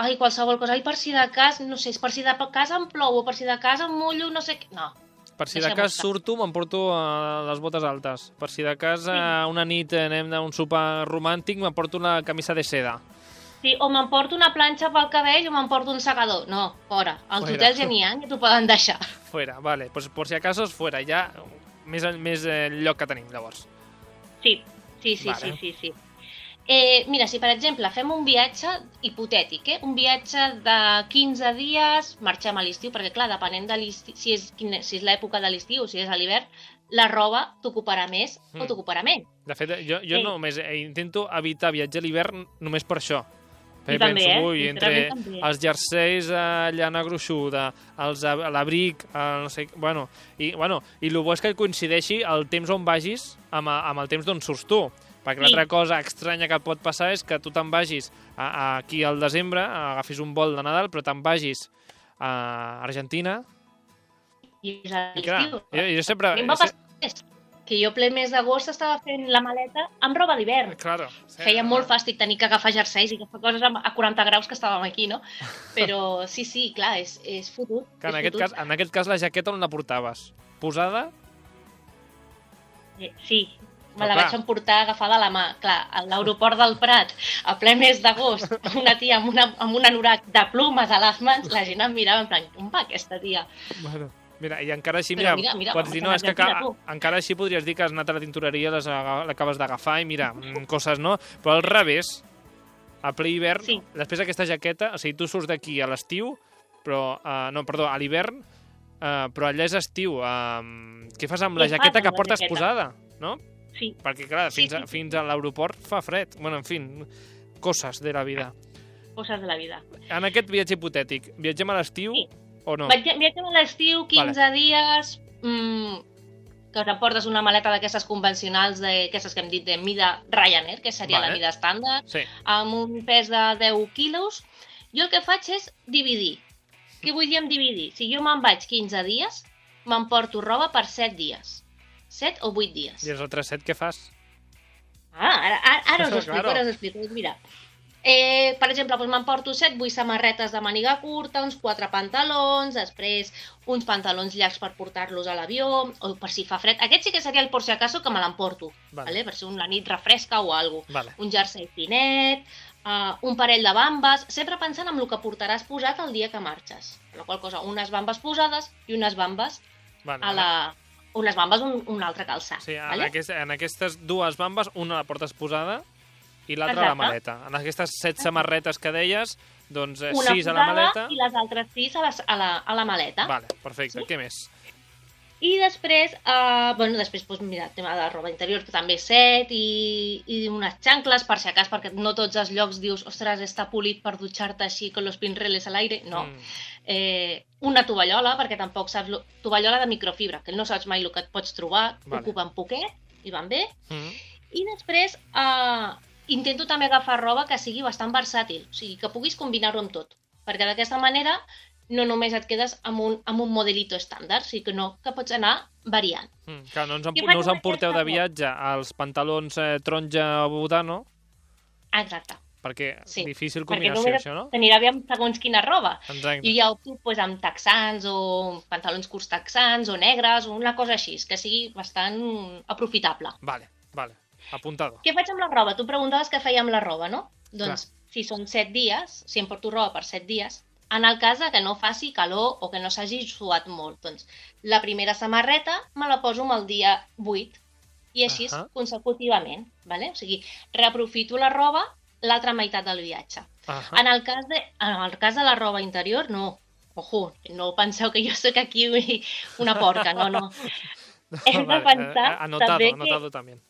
ai, qualsevol cosa, ai, per si de cas, no sé, per si de cas em plou, o per si de cas em mullo, no sé què... No, Per si de cas surto, m'emporto uh, les botes altes. Per si de cas uh, una nit anem a un sopar romàntic, m'emporto una camisa de seda. Sí, o m'emporto una planxa pel cabell o m'emporto un secador. No, fora. Als Fora. hotels ja n'hi ha, ja t'ho poden deixar. Fuera, vale. Pues por si acaso és fuera, ja més, més eh, lloc que tenim, llavors. Sí, sí, sí, Vale. sí, sí, sí. Eh, mira, si per exemple fem un viatge hipotètic, eh? un viatge de 15 dies, marxem a l'estiu, perquè clar, depenent de si és, si és l'època de l'estiu o si és a l'hivern, la roba t'ocuparà més Mm. o t'ocuparà menys. De fet, jo, jo Sí. només eh, intento evitar viatjar a l'hivern només per això. Jo Perquè també, penso, eh? ui, entre també. els jerseis a llana gruixuda, els ab- l'abric, el no sé, bueno, i, bueno, i el bo és que coincideixi el temps on vagis amb, amb el temps d'on surts tu. Perquè Sí. l'altra cosa estranya que pot passar és que tu te'n vagis a, a, aquí al desembre, agafis un vol de Nadal, però te'n vagis a Argentina. I és a l'estiu. jo, jo sempre... A mi em va passar que jo ple mes d'agost estava fent la maleta amb roba d'hivern. Claro. sí, Feia molt fàstic tenir que agafar jerseis i agafar coses a a 40 graus que estàvem aquí, no? Però sí, sí, clar, és, és fotut. Que en és aquest, fotut. cas, en aquest cas la jaqueta on la portaves? Posada? Eh, Sí, me la vaig emportar agafada a la mà. Clar, a l'aeroport del Prat, a ple mes d'agost, una tia amb, una, amb un anorac de plumes a les mans, la gent em mirava en plan, on va aquesta tia? Bueno, mira, i encara així, mira, mira, mira, pots dir, no, és que tu. encara així podries dir que has anat a la tintoreria, l'acabes d'agafar i mira, mm, coses, no? Però al revés, a ple hivern, Sí. després aquesta jaqueta, o sigui, tu surts d'aquí a l'estiu, però, uh, no, perdó, a l'hivern, uh, però allà és estiu. Uh, què fas amb la Què jaqueta que portes jaqueta? posada, no? Sí, Perquè, clar, Sí, fins, a, sí, sí. fins a l'aeroport fa fred. Bueno, en fi, coses de la vida. coses de la vida. En aquest viatge hipotètic, viatgem a l'estiu Sí. o no? Viatgem a l'estiu, 15 dies, mm, que t'emportes una maleta d'aquestes convencionals, d'aquestes que hem dit de mida Ryanair, que seria Vale. la mida estàndard, Sí. amb un pes de 10 quilos. Jo el que faig és dividir. Què vull dir amb dividir? Si jo me'n vaig 15 dies, m'emporto roba per 7 dies. 7 o 8 dies. I els altres set què fas? Ah, ara, ara, ara us ho explico, Claro. ara us ho explico. Doncs Mira, eh, per exemple, doncs m'emporto 7, 8 samarretes de màniga curta, uns 4 pantalons, després uns pantalons llargs per portar-los a l'avió, o per si fa fred. Aquest sí que seria el por si acaso que me l'emporto, Vale. vale. per si una nit refresca o alguna cosa. Vale. Un jersei finet, uh, un parell de bambes, sempre pensant en el que portaràs posat el dia que marxes. Per la qual cosa, unes bambes posades i unes bambes vale. a la... Unes bambes un, un altre calçat. Sí, en, vale? aquest, en aquestes dues bambes, una la portes posada i l'altra a la maleta. En aquestes set samarretes que deies, doncs eh, una sis a la maleta... i les altres sis a, les, a, la, a la maleta. Vale, perfecte. Sí? Què més? I després, uh, bueno, després, doncs, mira, el tema de la roba interior, que també set, i, i unes xancles, per si acas, perquè no tots els llocs dius, ostres, està polit per dutxar-te així con los pinreles a l'aire. No. Mm, Eh, una tovallola, perquè tampoc saps... Lo... Tovallola de microfibra, que no saps mai el que et pots trobar, Vale. ocupen poquet i van bé. mm. I després uh, intento també agafar roba que sigui bastant versàtil, o sigui, que puguis combinar-ho amb tot, perquè d'aquesta manera no només et quedes amb un, amb un modelito estàndard, sigui que no, que pots anar variant. Mm. Clar, no, ens en, no us emporteu de viatge als pantalons eh, taronja o butano, Exacte. perquè Sí, difícil Perquè combinació, només això, no? t'anirà bé amb segons quina roba. Exacte. Jo ja opto pues, amb texans o pantalons curts texans o negres o una cosa així, que sigui bastant aprofitable. Vale, vale. Apuntado. Què faig amb la roba? Tu preguntaves què feia amb la roba, no? Doncs, si són 7 dies, si em porto roba per 7 dies, en el cas de que no faci calor o que no s'hagi suat molt, doncs la primera samarreta me la poso amb el dia 8 i així Ahà. consecutivament, ¿vale? o sigui, reaprofito la roba l'altra meitat del viatge. Ah En el cas de, en el cas de la roba interior, no. Ojo, no penseu que jo sóc aquí una porca, no, no. Hem de pensar eh, anotado, també que- anotado también.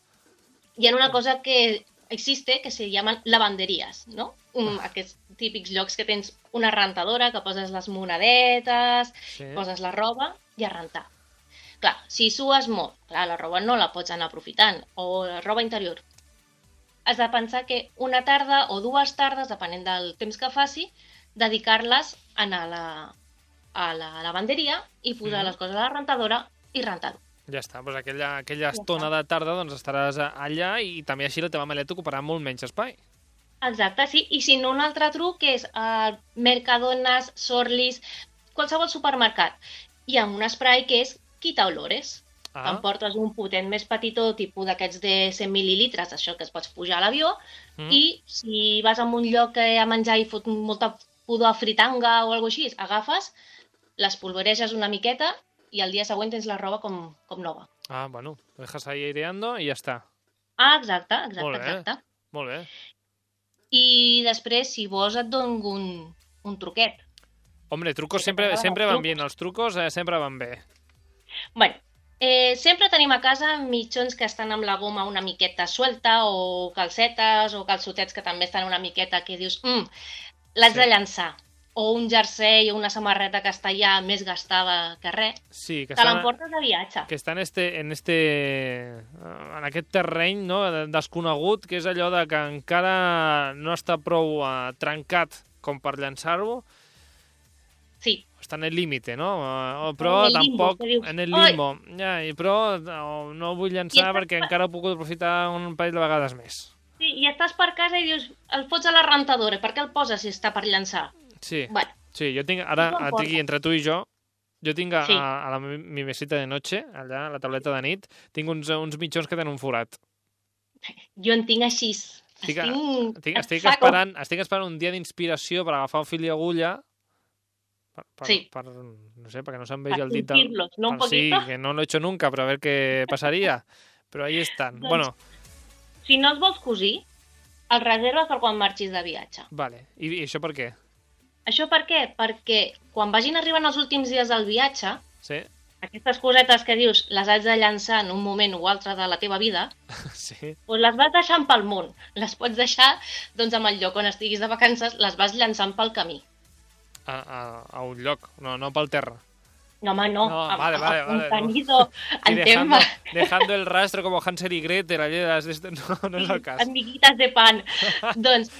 Hi ha una cosa que existe que se llaman lavanderies, no? Um, aquests típics llocs que tens una rentadora, que poses les monedetes, Sí. poses la roba i a rentar. Clar, si sues molt, clar, la roba no la pots anar aprofitant, o la roba interior. Has de pensar que una tarda o dues tardes, depenent del temps que faci, dedicar-les a a la, a la lavanderia i posar Mhm. les coses a la rentadora i rentar-ho. Ja està, doncs aquella, aquella Ja estona de tarda doncs estaràs allà i també així la teva maleta ocuparà molt menys espai. Exacte, sí. I si no, un altre truc és uh, Mercadones, Sorlis, qualsevol supermercat. Hi ha un spray que és quita olores. Ah, T'emportes un potent més petitó, tipus d'aquests de 100 mil·lilitres, això que es pots pujar a l'avió, mm. i si vas a un lloc a menjar i fot molta pudor a fritanga o alguna així, agafes, les polvoreges una miqueta i al dia següent tens la roba com, com nova. ah, bueno, lo dejas ahí aireando i ja està. Ah, exacte, exacte, Molt bé. exacte. Molt bé. I després, si vols, et dono un, un truquet. Hombre, trucos sempre, sempre van bien. Els trucos eh, sempre van bé. Bueno, eh, sempre tenim a casa mitjons que estan amb la goma una miqueta suelta o calcetes o calçotets que també estan una miqueta que dius, mm, l'haig Sí. de llançar. O un jersei o una samarreta que està ja més gastada que res. Sí, que Te l'emportes de viatge. que està en, este, en, este, eh, en aquest terreny no, de- desconegut, que és allò de que encara no està prou uh, trencat com per llançar-ho, Sí, està en el límite, no? Uh, però En limbo, tampoc en el limbo. Ja, i però no, no ho vull llançar perquè pa- encara he pogut aprofitar un parell de vegades més. sí, i estàs per casa i dius, el fots a la rentadora, per què el poses si està per llançar? Sí, Bueno, sí, jo tinc, ara, No aquí entre tu i jo, jo tinc a, Sí. a, a la mi mesita de noche, allà, a la tauleta de nit, tinc uns, uns mitjons que tenen un forat. jo en tinc així. Estic, Estic, estic, estic, esperant, estic esperant un dia d'inspiració per agafar un fil i agulla per, per, Sí. per, no sé, perquè no se'n Per vegi el dit. sentirlos, ¿no? Un per- sí, que no lo he hecho nunca, pero a ver qué pasaría. Pero ahí están. Doncs- Bueno, Si no els vols cosir, el reserves per quan marxis de viatge. vale. I, I això per què? Això per què? Perquè quan vagin arribant els últims dies del viatge, Sí? aquestes cosetes que dius les haig de llançar en un moment o altre de la teva vida, Sí. doncs les vas deixant pel món. Les pots deixar doncs, amb el lloc on estiguis de vacances, les vas llançant pel camí. A, a, a un lloc, no, no pel terra. No, home, no. No, vale, vale, vale, no. contenido, Y dejando, dejando el rastro como Hansel y Gretel, esto, no, no és el cas. amiguites de pan. doncs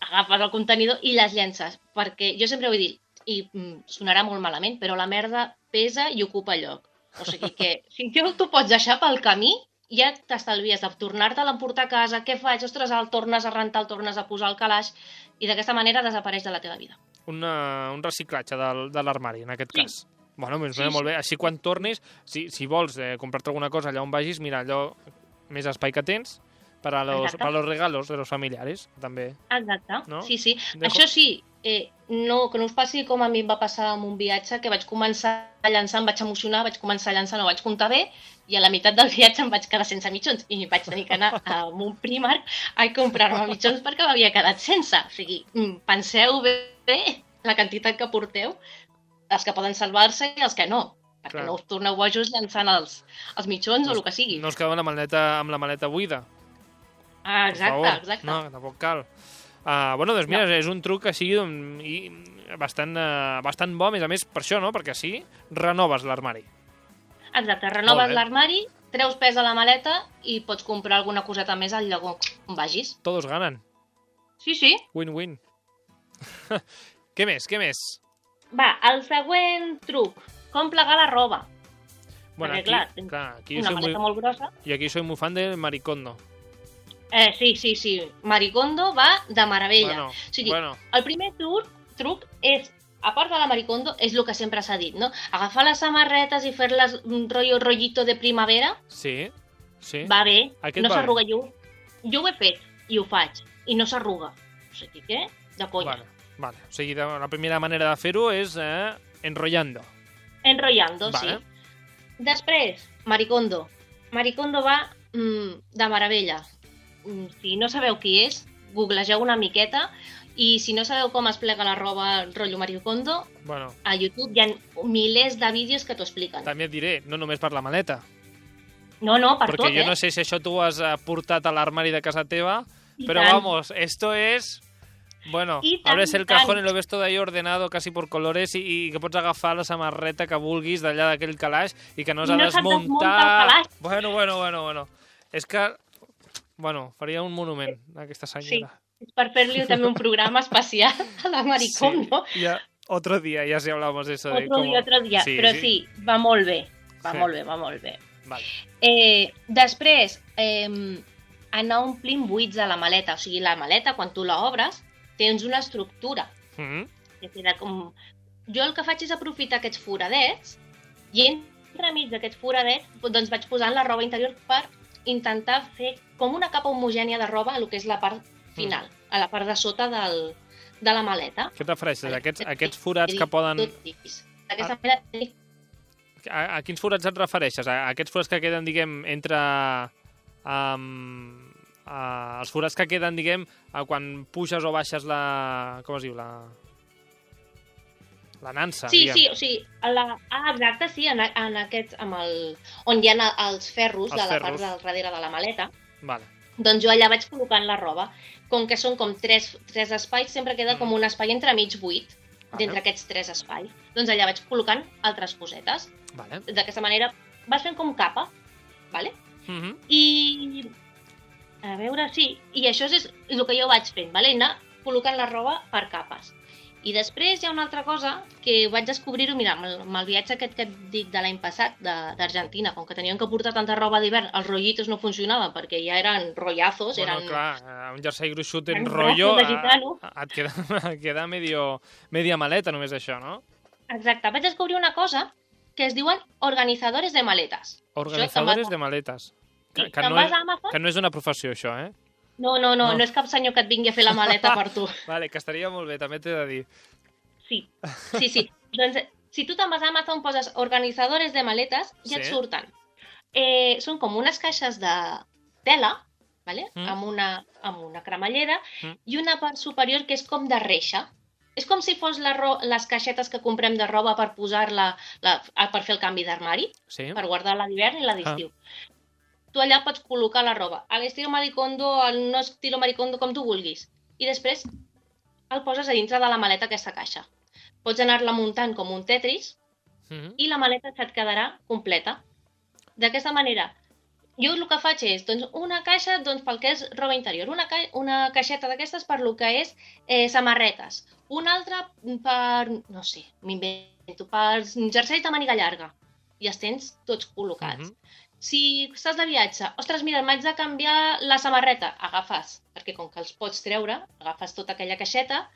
agafes el contenidor i les llences. Perquè jo sempre ho he dit, i mm, sonarà molt malament, però la merda pesa i ocupa lloc. O sigui que si tu t'ho pots deixar pel camí, ja t'estalvies de tornar-te-la a emportar a casa, què faig? Ostres, el tornes a rentar, el tornes a posar al calaix, i d'aquesta manera desapareix de la teva vida. Una, un reciclatge del, de l'armari, en aquest Sí. cas. Bueno, doncs Sí, sí, molt bé. Així quan tornis, si, si vols eh, comprar-te alguna cosa allà on vagis, mira, allò més espai que tens per a los, Exacte. per a los regalos de los familiares, també. Exacte, No? sí, sí. Dejo- Això sí, eh, no, que no us passi com a mi em va passar amb un viatge, que vaig començar a llançar, em vaig emocionar, vaig començar a llançar, no vaig comptar bé, i a la meitat del viatge em vaig quedar sense mitjons, i vaig tenir que anar a un Primark a comprar-me mitjons perquè m'havia quedat sense. O sigui, mm, penseu bé, bé la quantitat que porteu, els que poden salvar-se i els que no, perquè Clar. no us torneu bojos llançant els, els mitjons o el que sigui. No us quedeu amb la maleta, amb la maleta buida. Ah, per exacte, favor. exacte. No, tampoc cal. Uh, bueno, doncs mira, és un truc així doncs, i bastant, uh, bastant bo, a més a més, per això, no? Perquè així renoves l'armari. Exacte, renoves l'armari, treus pes a la maleta i pots comprar alguna coseta més al lloc on vagis. Todos ganan. Sí, sí. Win-win. què més, què més? Va, el següent truc. Com plegar la roba. Bueno, Perquè, aquí, clar, clar, aquí Una maleta muy, molt grossa. y aquí soy muy fan de Maricondo. Eh, sí, sí, sí. Maricondo va de meravella. Bueno, o sigui, bueno, el primer truc, truc és, a part de la Maricondo, és el que sempre s'ha dit, no? Agafar les samarretes i fer-les un rotllo rotllito de primavera sí, sí. va bé, Aquest no s'arruga. Jo, jo ho he fet i ho faig, i no s'arruga. O sigui que, de conya. Vale, vale. O sigui, la primera manera de fer-ho és eh, enrollando. Enrollando, Vale. sí. Després, Maricondo. Maricondo va mm, de meravella. Mm, Si no sabeu qui és, googlegeu una miqueta i si no sabeu com es plega la roba rotllo Maricondo, Bueno, a YouTube hi ha milers de vídeos que t'ho expliquen. també et diré, no només per la maleta. No, no, per Perquè tot, jo eh? no sé si això tu ho has eh, portat a l'armari de casa teva, I tant. vamos, esto es... Bueno, I tant, abres i el cajón y lo ves todo ahí ordenado casi por colores y, y que pots agafar la samarreta que vulguis d'allà d'aquell calaix i que no has I de no desmuntar. Bueno, bueno, bueno, bueno. És que, bueno, faria un monument a aquesta senyora. És per fer-li també un programa especial a la Maricondo. Sí, ya, otro día ya sí hablamos de eso. de Otro cómo- dia, otro dia. Però sí, va molt bé. Va Sí. molt bé, va molt bé. Vale. Eh, després, eh, anar omplint buits a la maleta. O sigui, la maleta, quan tu la obres, tens una estructura. Mm -hmm. Que queda com... Jo el que faig és aprofitar aquests foradets i entremig d'aquests foradets doncs vaig posant la roba interior per intentar fer com una capa homogènia de roba a lo que és la part final, a la part de sota del, de la maleta. Què et refereixes? Aquests, aquests forats que poden... D'aquesta manera, A, a quins forats et refereixes? A, a aquests forats que queden, diguem, entre... Um, uh, els forats que queden, diguem, a quan puges o baixes la... Com es diu? La... La nansa, Sí, diguem. sí, o sigui, a la... ah, exacte, sí, en, en aquests, amb el... on hi ha els ferros Els de la ferros. part del darrere de la maleta, Vale. doncs jo allà vaig col·locant la roba. Com que són com tres, tres espais, sempre queda Mm. com un espai entremig buit, Vale. d'entre aquests tres espais. Doncs allà vaig col·locant altres cosetes. Vale. D'aquesta manera vas fent com capa, vale? Mm -hmm. I... A veure, sí, i això és el que jo vaig fent, vale? anar col·locant la roba per capes. I després hi ha una altra cosa que vaig descobrir-ho, mira, amb el, amb el viatge aquest que et dic de l'any passat, de- d'Argentina, com que tenien que portar tanta roba d'hivern, els rotllitos no funcionaven perquè ja eren rotllazos, Bueno, eren... clar, eh, un jersei gruixut en rotllo a- et queda, et queda medio, media maleta només això, no? Exacte, vaig descobrir una cosa que es diuen organizadores de maletes. Organizadores de maletes. Que, Sí, que, no és, que no és una professió, això, eh? No, no, no, No. no, és cap senyor que et vingui a fer la maleta per tu. Vale, que estaria molt bé, també t'he de dir. Sí, sí, sí. doncs, si tu te'n vas a Amazon, poses organizadores de maletes i et Sí. surten. Eh, són com unes caixes de tela, vale? Mm. amb, una, amb una cremallera, Mm. i una part superior que és com de reixa. És com si fos la ro les caixetes que comprem de roba per posar-la la, per fer el canvi d'armari, Sí? per guardar-la d'hivern i la d'estiu. Tu allà pots col·locar la roba, a l'estil maricondo, al no estilo maricondo, com tu vulguis. I després el poses a dintre de la maleta aquesta caixa. Pots anar-la muntant com un Tetris Mm -hmm. i la maleta se't quedarà completa. D'aquesta manera, jo el que faig és doncs, una caixa doncs, pel que és roba interior, una, ca una caixeta d'aquestes per lo que és eh, samarretes, una altra per, no sé, m'invento, per jerseis de màniga llarga. I els tens tots col·locats. Mhm. Si estàs de viatge, ostres, mira, m'haig de canviar la samarreta, agafes, perquè com que els pots treure, agafes tota aquella caixeta,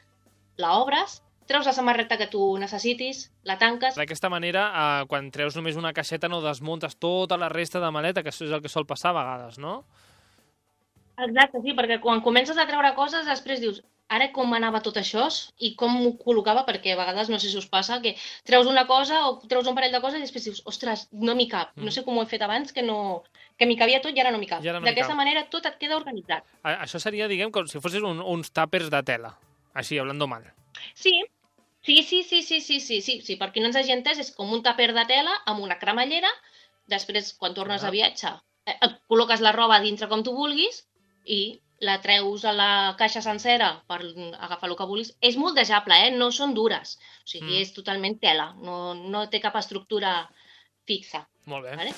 la obres, treus la samarreta que tu necessitis, la tanques, D'aquesta manera, eh, quan treus només una caixeta no desmuntes tota la resta de maleta, que això és el que sol passar a vegades, no? Exacte, sí, perquè quan comences a treure coses, després dius, ara com anava tot això i com m'ho col·locava, perquè a vegades, no sé si us passa, que treus una cosa o treus un parell de coses i després dius, ostres, no m'hi cap. Mm. No sé com ho he fet abans, que no que m'hi cabia tot i ara no m'hi cap. Ara no D'aquesta manera tot et queda organitzat. A- Això seria, diguem, com si fossis un, uns tàpers de tela. Així, hablando mal. Sí, sí, sí, sí, sí, sí, sí, sí, sí. per qui no ens hagi entès, és com un tàper de tela amb una cremallera, després, quan tornes Ah. a viatge, eh, et col·loques la roba dintre com tu vulguis i la treus a la caixa sencera per agafar el que vulguis. És moldejable, eh? No són dures. O sigui, Mm. és totalment tela. No, no té cap estructura fixa. Molt bé. Vale?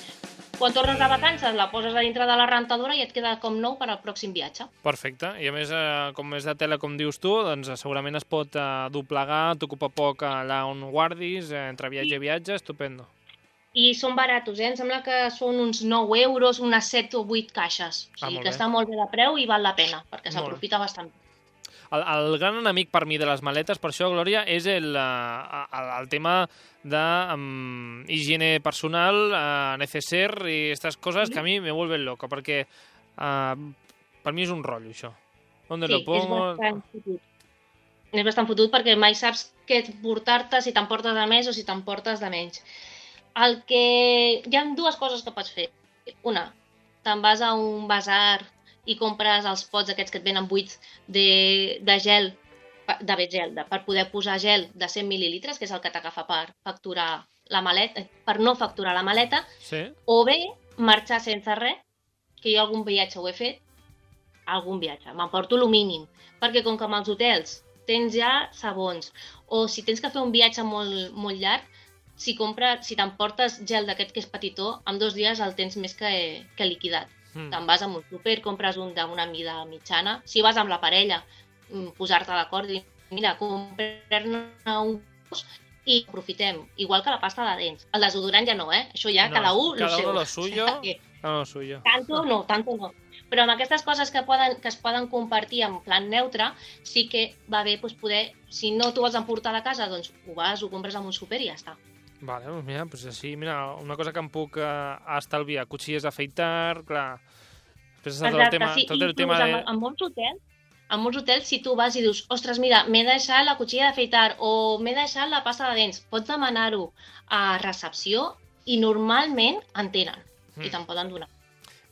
Quan tornes de vacances, la poses a dintre de la rentadora i et queda com nou per al pròxim viatge. Perfecte. I a més, eh, com és de tela, com dius tu, doncs eh, segurament es pot eh, doblegar, t'ocupa poc allà on guardis, eh, entre viatge i viatge, estupendo. I són baratos, eh? Em sembla que són uns 9 euros, unes 7 o 8 caixes. O Ah, sigui molt que bé. està molt bé de preu i val la pena, perquè s'aprofita bastant. El, el gran enemic per mi de les maletes, per això, Glòria, és el, eh, el, el tema de um, higiene personal, uh, neceser i aquestes coses que a mi me vuelven loco, perquè uh, per mi és un rotllo, això. ¿Dónde Sí, lo és pongo? bastant fotut. És bastant fotut perquè mai saps què portar-te, si t'emportes de més o si t'emportes de menys. El que... Hi ha dues coses que pots fer. Una, te'n vas a un basar i compres els pots aquests que et venen buits de, de gel, de bé gel, de, per poder posar gel de 100 mil·lilitres, que és el que t'agafa per facturar la maleta, per no facturar la maleta, Sí? o bé marxar sense res, que jo algun viatge ho he fet, algun viatge, m'emporto el mínim, perquè com que amb els hotels tens ja sabons, o si tens que fer un viatge molt, molt llarg, si compres, si t'emportes gel d'aquest que és petitó, en dos dies el tens més que, que liquidat. Mm. Te'n vas a un súper, compres un d'una mida mitjana, si vas amb la parella, mm, posar-te d'acord i mira, comprar-ne un gos i aprofitem, igual que la pasta de dents. El desodorant ja no, eh? Això ja No, cada un cada lo seu. uno lo suyo. O sigui, No, no, suyo. tanto no, tanto no. Però amb aquestes coses que, poden, que es poden compartir en plan neutre, sí que va bé doncs, poder, si no t'ho vols emportar de casa, doncs ho vas, ho compres en un súper i ja està. Vale, doncs mira, pues així, mira, una cosa que em puc uh, estalviar, cuchilles d'afeitar, clar... Després tot el tema, sí. tot el tema de... en, en molts hotels, en molts hotels, si tu vas i dius, ostres, mira, m'he deixat la cuchilla d'afeitar o m'he deixat la pasta de dents, pots demanar-ho a recepció i normalment en tenen Mm. i te'n poden donar.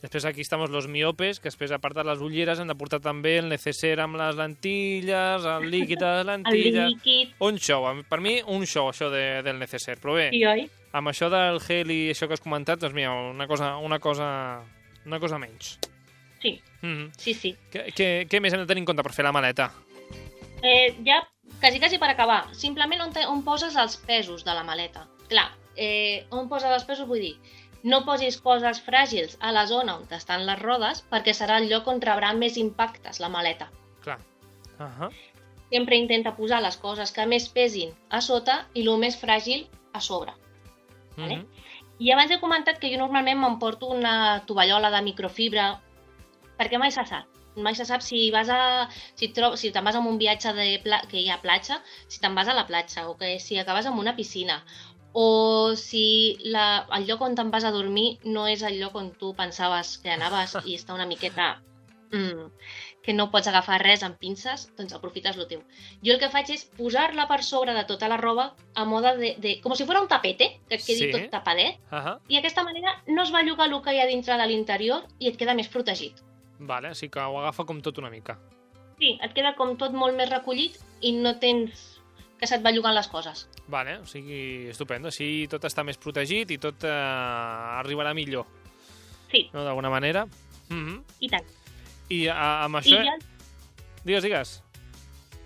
Després aquí estamos los miopes, que després, a part de les ulleres, hem de portar també el neceser amb les lentilles, el líquid de les El lentilles... líquid, Un show, per mi un show això de, del neceser, però bé, sí, oi? amb això del gel i això que has comentat, doncs mira, una cosa, una cosa, una cosa menys. Sí, Mm -hmm. sí, sí. què, què, què més hem de tenir en compte per fer la maleta? Eh, ja, quasi, quasi per acabar, simplement on, te, on poses els pesos de la maleta. Clar, eh, on poses els pesos vull dir, no posis coses fràgils a la zona on estan les rodes perquè serà el lloc on rebrà més impactes la maleta. Clar. Uh -huh. Sempre intenta posar les coses que més pesin a sota i el més fràgil a sobre. Vale? Mm -hmm. I abans he comentat que jo normalment m'emporto una tovallola de microfibra perquè mai se sap. Mai se sap si vas a, si, tro, si te'n vas en un viatge de pla, que hi ha platja, si te'n vas a la platja o que si acabes en una piscina o si la, el lloc on te'n vas a dormir no és el lloc on tu pensaves que anaves i està una miqueta mm, que no pots agafar res amb pinces, doncs aprofites lo teu. Jo el que faig és posar-la per sobre de tota la roba a moda de, de com si fos un tapete, que et quedi Sí. tot tapadet, Uh -huh. i d'aquesta manera no es belluga el que hi ha dintre de l'interior i et queda més protegit. Vale, així que ho agafa com tot una mica. Sí, et queda com tot molt més recollit i no tens que se't belluguen les coses. Vale, o sigui, estupendo. Així tot està més protegit i tot eh, arribarà millor, Sí, no? D'alguna manera. Mm -hmm. i tant. I a, amb I això... ja... Digues, digues.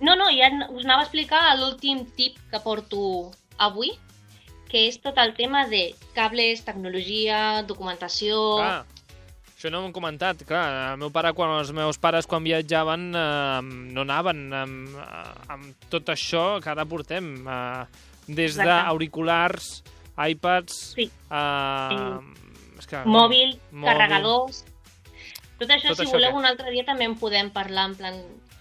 No, no, ja us anava a explicar l'últim tip que porto avui, que és tot el tema de cables, tecnologia, documentació... Ah, això no ho hem comentat. Clar, el meu pare, quan els meus pares, quan viatjaven, eh, no anaven amb, amb tot això que ara portem. Eh, des d'auriculars, iPads... Sí. Eh, és que, mòbil, mòbil. carregadors... Tot això, Tot si això voleu, què? un altre dia també en podem parlar, en plan,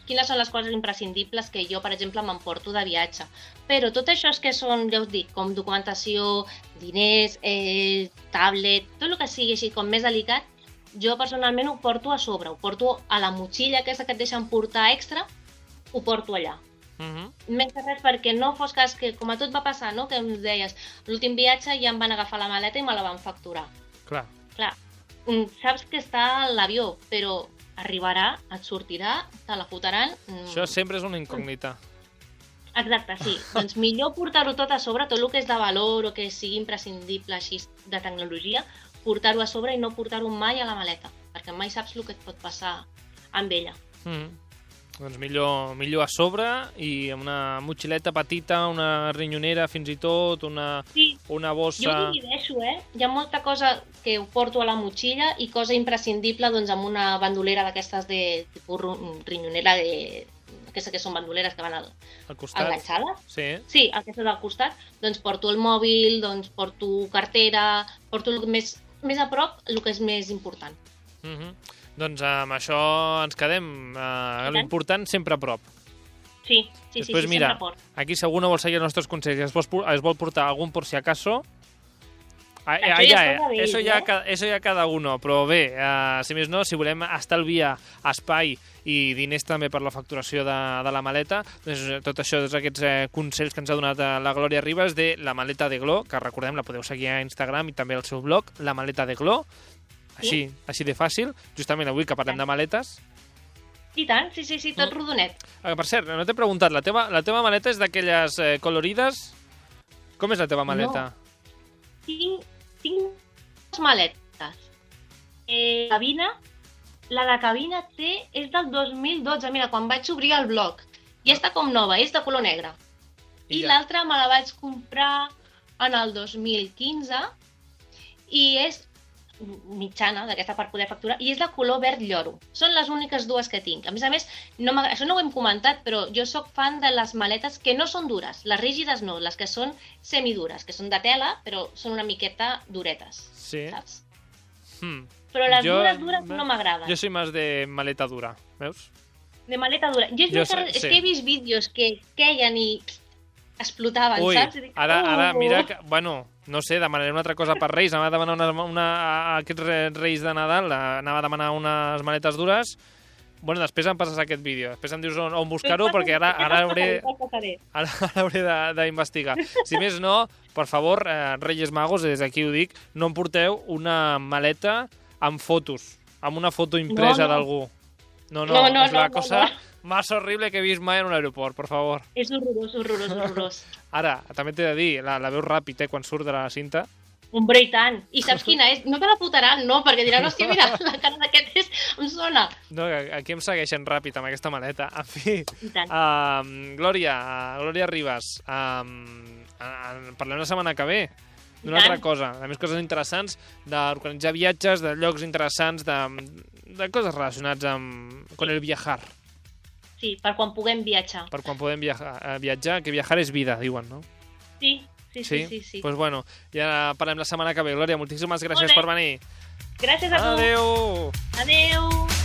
quines són les coses imprescindibles que jo, per exemple, m'emporto de viatge. Però tot això és que són, ja us dic, com documentació, diners, eh, tablet, tot el que sigui així com més delicat, jo personalment ho porto a sobre, ho porto a la motxilla aquesta que et deixen portar extra, ho porto allà. Mhm. Més que res perquè no fos cas que, com a tot va passar, no? que em deies, l'últim viatge ja em van agafar la maleta i me la van facturar. Clar. Clar, mm, saps que està a l'avió, però arribarà, et sortirà, te la fotran... Això sempre és una incògnita. Exacte, sí. doncs millor portar-ho tot a sobre, tot el que és de valor o que sigui imprescindible així de tecnologia, portar-ho a sobre i no portar-ho mai a la maleta, perquè mai saps el que et pot passar amb ella. Mm. Doncs millor, millor a sobre i amb una motxileta petita, una rinyonera fins i tot, una, Sí, una jo bossa... ho divideixo, eh? Hi ha molta cosa que ho porto a la motxilla i cosa imprescindible doncs, amb una bandolera d'aquestes de tipus rinyonera de... aquestes que són bandoleres que van al, al costat. enganxades. Sí. Sí, aquestes al costat. Doncs porto el mòbil, doncs porto cartera, porto el més, més a prop el que és més important. Mm -hmm. Doncs amb això ens quedem. Uh, tant. L'important sempre a prop. Sí, sí, Després, sí, sí, mira, sempre porto. Aquí segur no vol seguir els nostres consells. Es, vols, por- es vol portar algun por si acaso. Ah, Això ah, ja ja, eh, eso, ja, eh? eso ja cada uno, però bé, eh, si més no, si volem estalviar espai i diners també per la facturació de, de la maleta, doncs eh, tot això, tots aquests eh, consells que ens ha donat eh, la Glòria Ribas de la maleta de Glo, que recordem, la podeu seguir a Instagram i també al seu blog, la maleta de Glo, així, així de fàcil, justament avui que parlem de maletes. I tant, sí, sí, sí, tot rodonet. Eh, per cert, no t'he preguntat, la teva, la teva maleta és d'aquelles eh, colorides? Com és la teva maleta? Tinc, tinc dues maletes. Eh, cabina, la de cabina té, és del 2012, mira, quan vaig obrir el blog. I està com nova, és de color negre. I ja. l'altra me la vaig comprar en el 2015 i és mitjana d'aquesta per poder facturar i és de color verd lloro. Són les úniques dues que tinc. A més a més, no això no ho hem comentat, però jo sóc fan de les maletes que no són dures. Les rígides no, les que són semidures, que són de tela, però són una miqueta duretes, Sí. saps? Hmm. Però les Jo- dures, dures no m'agraden. Jo soy más de maleta dura, veus? De maleta dura. Jo Jo més que, sé- és sí. que he vist vídeos que queien i explotaven, Ui, saps? I dic, ara, ara, "Oh". mira, que, bueno, no sé, demanaré una altra cosa per Reis. Anava a demanar una, una, a aquests re- Reis de Nadal, anava a demanar unes maletes dures. Bueno, després em passes aquest vídeo. Després em dius on, on buscar-ho, perquè ara, ara hauré, ara, ara hauré de- d'investigar. Si més no, per favor, eh, Reyes Magos, des d'aquí ho dic, no em porteu una maleta amb fotos, amb una foto impresa No, no. d'algú. No, no, No, no, és la no, cosa no. más horrible que he vist mai en un aeroport, per favor. És horrorós, horrorós, horrorós. Ara, també t'he de dir, la, la veus ràpid, eh, quan surt de la cinta. Hombre, i tant. I saps quina és? No te la fotaran, no, perquè diran, hòstia, mira, la cara d'aquest és... em sona. No, que aquí em segueixen ràpid amb aquesta maleta. En fi, um, Glòria, Glòria Ribas, um, parlem la setmana que ve d'una altra cosa, de més coses interessants, d'organitzar viatges, de llocs interessants, de, de coses relacionats amb con el viajar, Sí, per quan puguem viatjar. per quan podem viajar, eh, viatjar, que viajar és vida, diuen, no? Sí, sí, sí, sí. sí. Pues bueno, ja parlem la setmana que ve. Glòria, moltíssimes gràcies per venir. Gràcies a tu. Adeu! Adeu.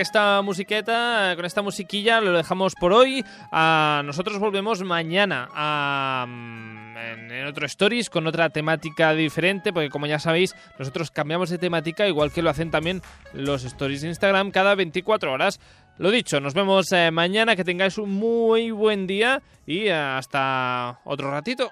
aquesta musiqueta, con esta musiquilla, lo dejamos por hoy. Nosotros volvemos mañana mm, en, en otro Stories con otra temática diferente, porque como ya sabéis, nosotros cambiamos de temática, igual que lo hacen también los Stories de Instagram cada 24 horas. Lo dicho, nos vemos eh, mañana, que tengáis un muy buen día y eh, hasta otro ratito.